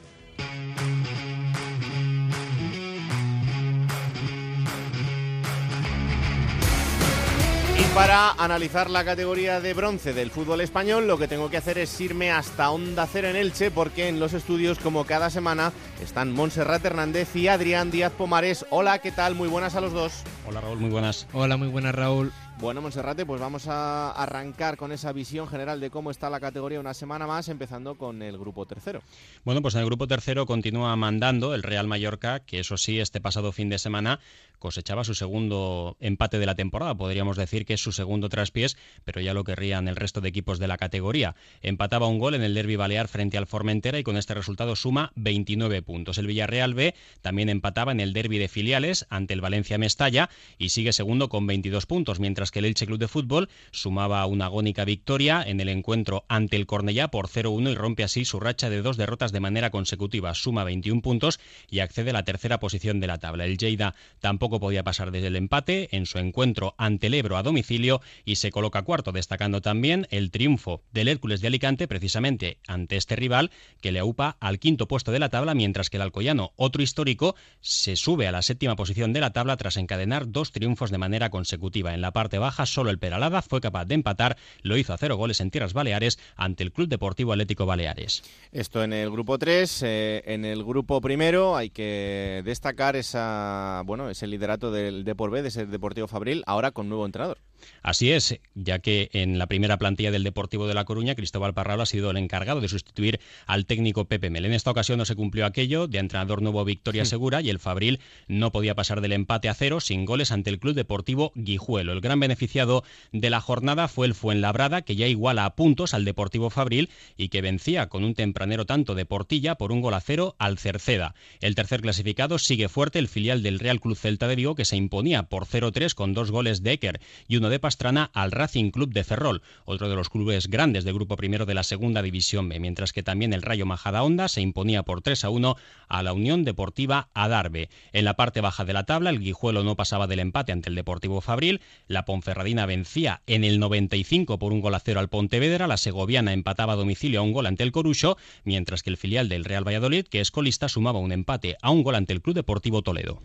Y para analizar la categoría de bronce del fútbol español, lo que tengo que hacer es irme hasta Onda Cero en Elche, porque en los estudios, como cada semana, están Montserrat Hernández y Adrián Díaz Pomares. Hola, ¿qué tal? Muy buenas a los dos. Hola Raúl, muy buenas. Hola, muy buenas Raúl. Bueno, Monserrate, pues vamos a arrancar con esa visión general de cómo está la categoría una semana más, empezando con el grupo tercero. Bueno, pues en el grupo tercero continúa mandando el Real Mallorca, que eso sí, este pasado fin de semana cosechaba su segundo empate de la temporada. Podríamos decir que es su segundo traspiés, pero ya lo querrían el resto de equipos de la categoría. Empataba un gol en el derby balear frente al Formentera y con este resultado suma 29 puntos. El Villarreal B también empataba en el derby de filiales ante el Valencia Mestalla y sigue segundo con 22 puntos, mientras que el Elche Club de Fútbol sumaba una agónica victoria en el encuentro ante el Cornellá por 0-1 y rompe así su racha de dos derrotas de manera consecutiva. Suma 21 puntos y accede a la tercera posición de la tabla. El Lleida tampoco podía pasar desde el empate en su encuentro ante el Ebro a domicilio y se coloca cuarto, destacando también el triunfo del Hércules de Alicante precisamente ante este rival que le aupa al quinto puesto de la tabla, mientras que el Alcoyano, otro histórico, se sube a la séptima posición de la tabla tras encadenar dos triunfos de manera consecutiva. En la parte baja, solo el Peralada fue capaz de empatar, lo hizo a cero goles en Tierras Baleares ante el Club Deportivo Atlético Baleares. Esto en el grupo 3, eh, en el grupo primero hay que destacar esa, bueno, ese liderato del Depor B, de ese Deportivo Fabril, ahora con nuevo entrenador. Así es, ya que en la primera plantilla del Deportivo de La Coruña, Cristóbal Parralo ha sido el encargado de sustituir al técnico Pepe Mel. En esta ocasión no se cumplió aquello, de entrenador nuevo victoria segura y el Fabril no podía pasar del empate a cero sin goles ante el Club Deportivo Guijuelo. El gran beneficiado de la jornada fue el Fuenlabrada, que ya iguala a puntos al Deportivo Fabril y que vencía con un tempranero tanto de Portilla por un gol a cero al Cerceda. El tercer clasificado sigue fuerte el filial del Real Club Celta de Vigo, que se imponía por 0-3 con dos goles de Eker y uno de Pastrana al Racing Club de Ferrol, otro de los clubes grandes del grupo primero de la segunda división B, mientras que también el Rayo Majadahonda se imponía por 3 a 1 a la Unión Deportiva Adarve. En la parte baja de la tabla, el Guijuelo no pasaba del empate ante el Deportivo Fabril, la Ponferradina vencía en el 95 por un gol a cero al Pontevedra, la Segoviana empataba a domicilio a un gol ante el Corucho, mientras que el filial del Real Valladolid, que es colista, sumaba un empate a un gol ante el Club Deportivo Toledo.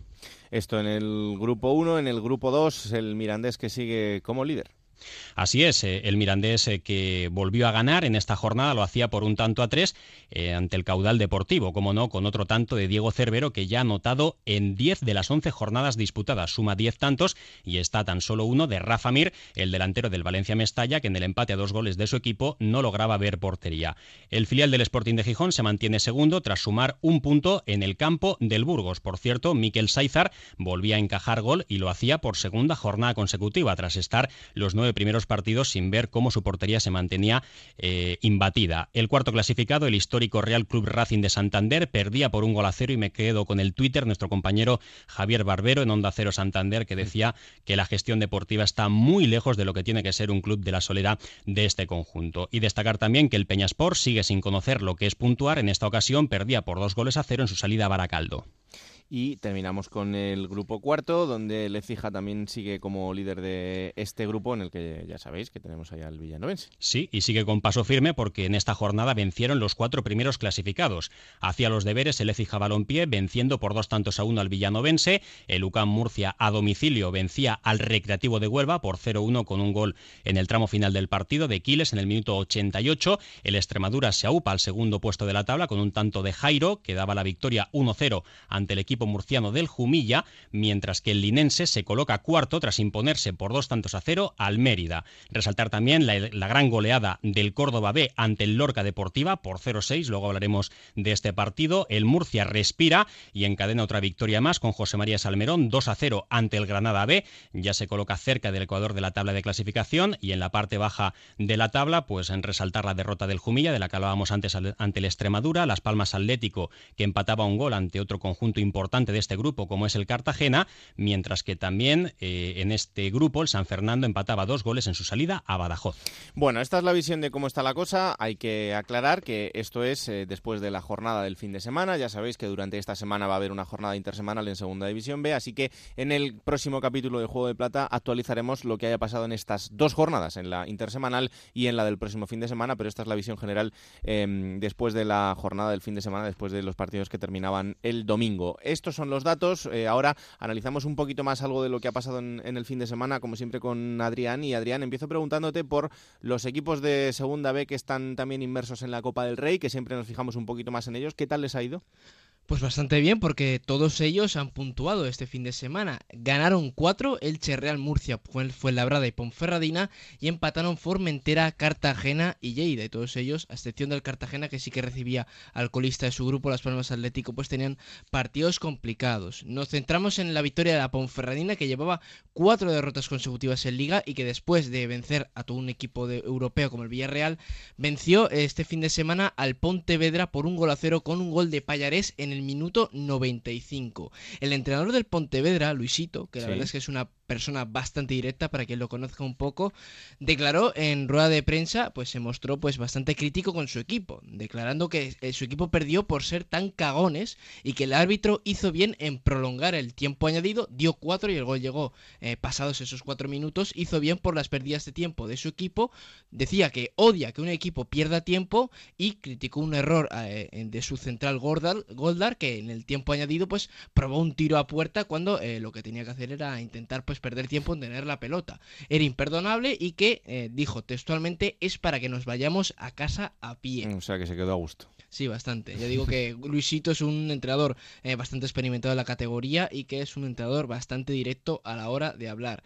Esto en el grupo 1, en el grupo 2, el Mirandés que sigue como líder. Así es, eh, el Mirandés eh, que volvió a ganar en esta jornada lo hacía por un tanto a tres eh, ante el caudal deportivo, como no, con otro tanto de Diego Cervero que ya ha anotado en 10 de las 11 jornadas disputadas, suma 10 tantos y está tan solo uno de Rafa Mir, el delantero del Valencia Mestalla, que en el empate a dos goles de su equipo no lograba ver portería. El filial del Sporting de Gijón se mantiene segundo tras sumar un punto en el campo del Burgos. Por cierto, Miquel Saizar volvía a encajar gol y lo hacía por segunda jornada consecutiva tras estar los nueve primeros partidos sin ver cómo su portería se mantenía eh, imbatida. El cuarto clasificado, el histórico Real Club Racing de Santander, perdía por un gol a cero y me quedo con el Twitter, nuestro compañero Javier Barbero en Onda Cero Santander, que decía que la gestión deportiva está muy lejos de lo que tiene que ser un club de la solera de este conjunto. Y destacar también que el Peñaspor sigue sin conocer lo que es puntuar. En esta ocasión perdía por dos goles a cero en su salida a Baracaldo. Y terminamos con el grupo cuarto, donde Lecija también sigue como líder de este grupo, en el que ya sabéis que tenemos allá al Villanovense. Sí, y sigue con paso firme porque en esta jornada vencieron los cuatro primeros clasificados. Hacía los deberes el Écija Balompié, venciendo por dos tantos a uno al Villanovense. El UCAM Murcia a domicilio vencía al Recreativo de Huelva por 0-1 con un gol en el tramo final del partido de Quiles en el minuto 88. El Extremadura se aupa al segundo puesto de la tabla con un tanto de Jairo, que daba la victoria 1-0 ante el equipo murciano del Jumilla, mientras que el linense se coloca cuarto tras imponerse por dos tantos a cero al Mérida. Resaltar también la, la gran goleada del Córdoba B ante el Lorca Deportiva por 0-6, luego hablaremos de este partido. El Murcia respira y encadena otra victoria más con José María Salmerón 2-0 ante el Granada B, ya se coloca cerca del Ecuador de la tabla de clasificación y en la parte baja de la tabla, pues en resaltar la derrota del Jumilla, de la que hablábamos antes ante el Extremadura, Las Palmas Atlético, que empataba un gol ante otro conjunto importante de este grupo, como es el Cartagena, mientras que también eh, en este grupo el San Fernando empataba dos goles en su salida a Badajoz. Bueno, esta es la visión de cómo está la cosa. Hay que aclarar que esto es eh, después de la jornada del fin de semana. Ya sabéis que durante esta semana va a haber una jornada intersemanal en Segunda División B, así que en el próximo capítulo de Juego de Plata actualizaremos lo que haya pasado en estas dos jornadas, en la intersemanal y en la del próximo fin de semana, pero esta es la visión general eh, después de la jornada del fin de semana, después de los partidos que terminaban el domingo. Estos son los datos. Eh, ahora analizamos un poquito más algo de lo que ha pasado en, en, el fin de semana, como siempre con Adrián. Y Adrián, empiezo preguntándote por los equipos de Segunda B que están también inmersos en la Copa del Rey, que siempre nos fijamos un poquito más en ellos. ¿Qué tal les ha ido? Pues bastante bien, porque todos ellos han puntuado este fin de semana. Ganaron cuatro, Elche, Real Murcia, Fuenlabrada y Ponferradina, y empataron Formentera, Cartagena y Lleida. Y todos ellos, a excepción del Cartagena, que sí que recibía al colista de su grupo, Las Palmas Atlético, pues tenían partidos complicados. Nos centramos en la victoria de la Ponferradina, que llevaba cuatro derrotas consecutivas en Liga y que después de vencer a todo un equipo de, europeo como el Villarreal, venció este fin de semana al Pontevedra por un gol a cero con un gol de Payarés en el minuto 95. El entrenador del Pontevedra, Luisito, que la sí. verdad es que es una persona bastante directa para quien lo conozca un poco, declaró en rueda de prensa, pues se mostró pues bastante crítico con su equipo, declarando que eh, su equipo perdió por ser tan cagones y que el árbitro hizo bien en prolongar el tiempo añadido, dio cuatro y el gol llegó eh, pasados esos cuatro minutos, hizo bien por las pérdidas de tiempo de su equipo, decía que odia que un equipo pierda tiempo y criticó un error eh, de su central Goldar, Que en el tiempo añadido pues probó un tiro a puerta cuando eh, lo que tenía que hacer era intentar pues perder tiempo en tener la pelota. Era imperdonable y que eh, dijo textualmente es para que nos vayamos a casa a pie. O sea que se quedó a gusto. Sí, bastante. Ya digo que <laughs> Luisito es un entrenador eh, bastante experimentado en la categoría y que es un entrenador bastante directo a la hora de hablar.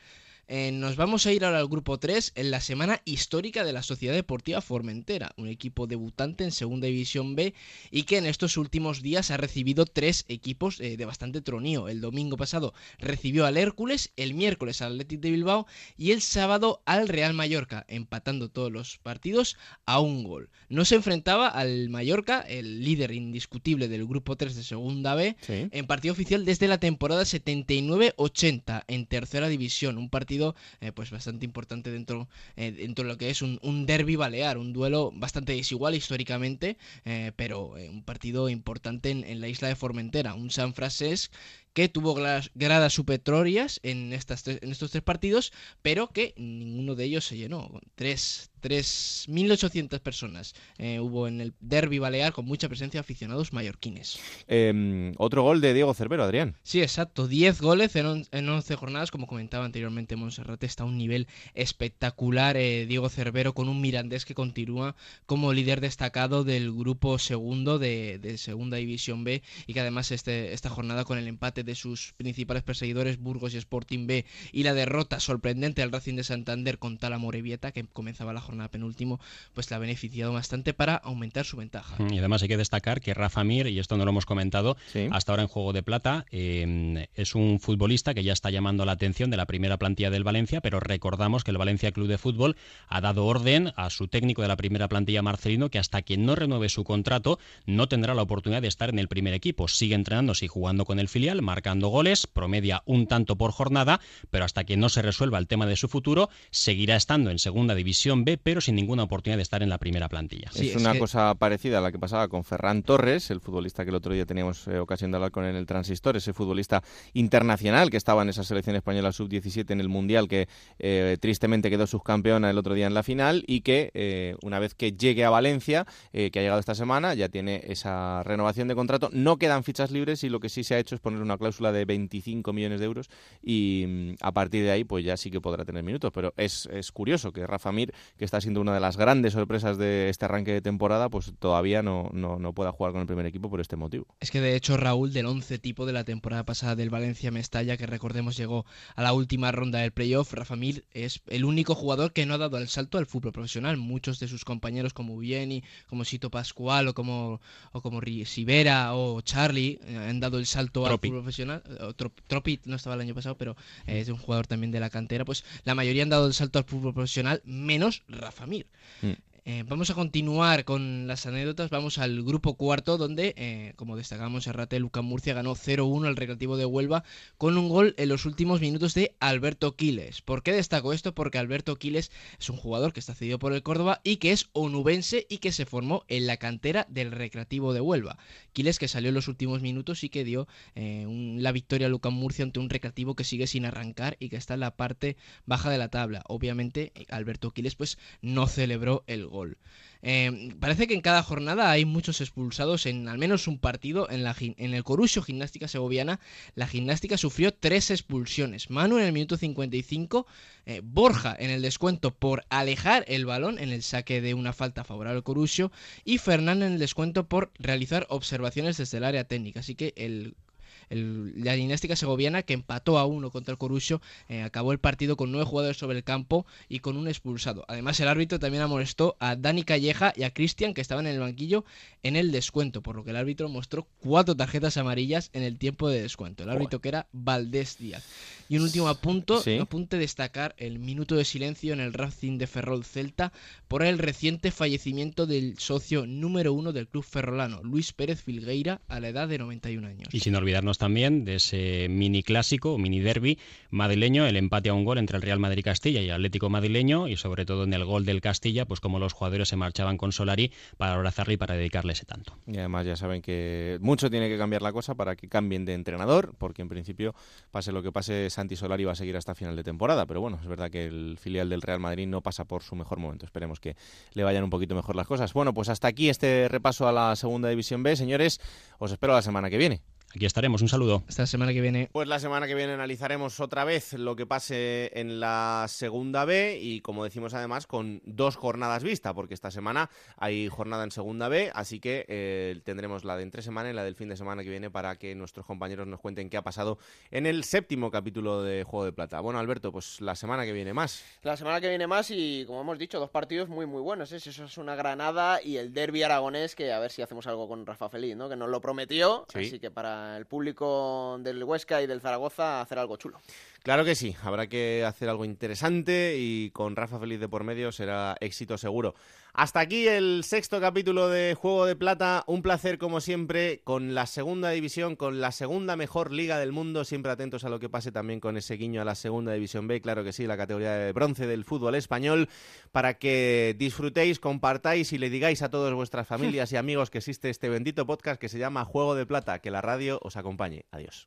Eh, nos vamos a ir ahora al grupo 3 en la semana histórica de la Sociedad Deportiva Formentera, un equipo debutante en Segunda División B y que en estos últimos días ha recibido tres equipos eh, de bastante tronío. El domingo pasado recibió al Hércules, el miércoles al Athletic de Bilbao y el sábado al Real Mallorca, empatando todos los partidos a un gol. No se enfrentaba al Mallorca, el líder indiscutible del grupo 3 de Segunda B, sí. en partido oficial desde la temporada 79-80 en Tercera División, un partido eh, pues bastante importante dentro, eh, dentro de lo que es un, un derby balear, un duelo bastante desigual históricamente, eh, pero un partido importante en, en, la isla de Formentera, un San Francés que tuvo gradas supletorias en, estas tres, en estos tres partidos, pero que ninguno de ellos se llenó. Tres, 3.800 personas eh, hubo en el derby balear con mucha presencia de aficionados mallorquines. Eh, otro gol de Diego Cervero, Adrián. Sí, exacto. 10 goles en, on, en 11 jornadas, como comentaba anteriormente Monserrate, está a un nivel espectacular. Eh, Diego Cervero con un mirandés que continúa como líder destacado del grupo segundo de, de Segunda División B y que además este, esta jornada con el empate de sus principales perseguidores Burgos y Sporting B y la derrota sorprendente al Racing de Santander con Tala Morevieta que comenzaba la jornada penúltimo, pues le ha beneficiado bastante para aumentar su ventaja. Y además hay que destacar que Rafa Mir, y esto no lo hemos comentado, sí. hasta ahora en Juego de Plata, eh, es un futbolista que ya está llamando la atención de la primera plantilla del Valencia, pero recordamos que el Valencia Club de Fútbol ha dado orden a su técnico de la primera plantilla, Marcelino, que hasta que no renueve su contrato no tendrá la oportunidad de estar en el primer equipo. Sigue entrenándose y jugando con el filial, marcando goles, promedia un tanto por jornada, pero hasta que no se resuelva el tema de su futuro, seguirá estando en segunda división B, pero sin ninguna oportunidad de estar en la primera plantilla. es, una cosa parecida a la que pasaba con Ferran Torres, el futbolista que el otro día teníamos eh, ocasión de hablar con él en el Transistor, ese futbolista internacional que estaba en esa selección española sub-17 en el Mundial, que eh, tristemente quedó subcampeona el otro día en la final y que eh, una vez que llegue a Valencia, que ha llegado esta semana, ya tiene esa renovación de contrato. No quedan fichas libres y lo que sí se ha hecho es poner una cláusula de 25 millones de euros y mm, a partir de ahí pues ya sí que podrá tener minutos. Pero es, es curioso que Rafa Mir, que está siendo una de las grandes sorpresas de este arranque de temporada, pues todavía no, no, no pueda jugar con el primer equipo por este motivo. Es que de hecho Raúl del 11 tipo de la temporada pasada del Valencia Mestalla, que recordemos llegó a la última ronda del playoff, Rafa Mir es el único jugador que no ha dado el salto al fútbol profesional. Muchos de sus compañeros como Vieni, como Sito Pascual o como, o como Rivera o Charlie eh, han dado el salto al fútbol profesional. Tropit no estaba el año pasado, pero es un jugador también de la cantera. Pues la mayoría han dado el salto al fútbol profesional, menos Rafa Mir. Mm. Eh, vamos a continuar con las anécdotas. Vamos al grupo cuarto, donde, eh, como destacamos, Errate Luca Murcia ganó 0-1 al Recreativo de Huelva con un gol en los últimos minutos de Alberto Quiles. ¿Por qué destaco esto? Porque Alberto Quiles es un jugador que está cedido por el Córdoba y que es onubense y que se formó en la cantera del Recreativo de Huelva. Quiles que salió en los últimos minutos y que dio eh, la victoria a Luca Murcia ante un Recreativo que sigue sin arrancar y que está en la parte baja de la tabla. Obviamente, Alberto Quiles pues no celebró el gol. Eh, parece que en cada jornada hay muchos expulsados en al menos un partido. En, la, en el Corusio Gimnástica Segoviana, la gimnástica sufrió tres expulsiones. Manu en el minuto 55, eh, Borja en el descuento por alejar el balón en el saque de una falta favorable al Corusio y Fernán en el descuento por realizar observaciones desde el área técnica. Así que el la dinástica segoviana que empató a uno contra el Corusio, eh, acabó el partido con nueve jugadores sobre el campo y con un expulsado. Además, el árbitro también amonestó a Dani Calleja y a Cristian, que estaban en el banquillo, en el descuento, por lo que el árbitro mostró cuatro tarjetas amarillas en el tiempo de descuento. El árbitro que era Valdés Díaz. Y un último apunto, apunte destacar el minuto de silencio en el Racing de Ferrol Celta por el reciente fallecimiento del socio número uno del club ferrolano, Luis Pérez Filgueira, a la edad de 91 años. Y sin olvidarnos también de ese mini clásico, mini derby madrileño, el empate a un gol entre el Real Madrid Castilla y el Atlético madrileño, y sobre todo en el gol del Castilla, pues como los jugadores se marchaban con Solari para abrazarle y para dedicarle ese tanto. Y además ya saben que mucho tiene que cambiar la cosa para que cambien de entrenador, porque en principio, pase lo que pase, Santi Solari va a seguir hasta final de temporada, pero bueno, es verdad que el filial del Real Madrid no pasa por su mejor momento. Esperemos que le vayan un poquito mejor las cosas. Bueno, pues hasta aquí este repaso a la segunda división B, señores. Os espero la semana que viene. Aquí estaremos, un saludo. Hasta la semana que viene. Pues la semana que viene analizaremos otra vez lo que pase en la segunda B y como decimos además con dos jornadas vista, porque esta semana hay jornada en segunda B, así que eh, tendremos la de entre semana y la del fin de semana que viene para que nuestros compañeros nos cuenten qué ha pasado en el séptimo capítulo de Juego de Plata. Bueno, Alberto, pues la semana que viene más. La semana que viene más y como hemos dicho, dos partidos muy muy buenos. ¿eh? Eso es una Granada y el derby aragonés que a ver si hacemos algo con Rafa Feliz, ¿no? que nos lo prometió, así que para el público del Huesca y del Zaragoza hacer algo chulo. Claro que sí, habrá que hacer algo interesante y con Rafa Feliz de por medio será éxito seguro. Hasta aquí el sexto capítulo de Juego de Plata. Un placer como siempre con la segunda división, con la segunda mejor liga del mundo. Siempre atentos a lo que pase también con ese guiño a la segunda división B. Claro que sí, la categoría de bronce del fútbol español. Para que disfrutéis, compartáis y le digáis a todas vuestras <laughs> familias y amigos que existe este bendito podcast que se llama Juego de Plata. Que la radio os acompañe. Adiós.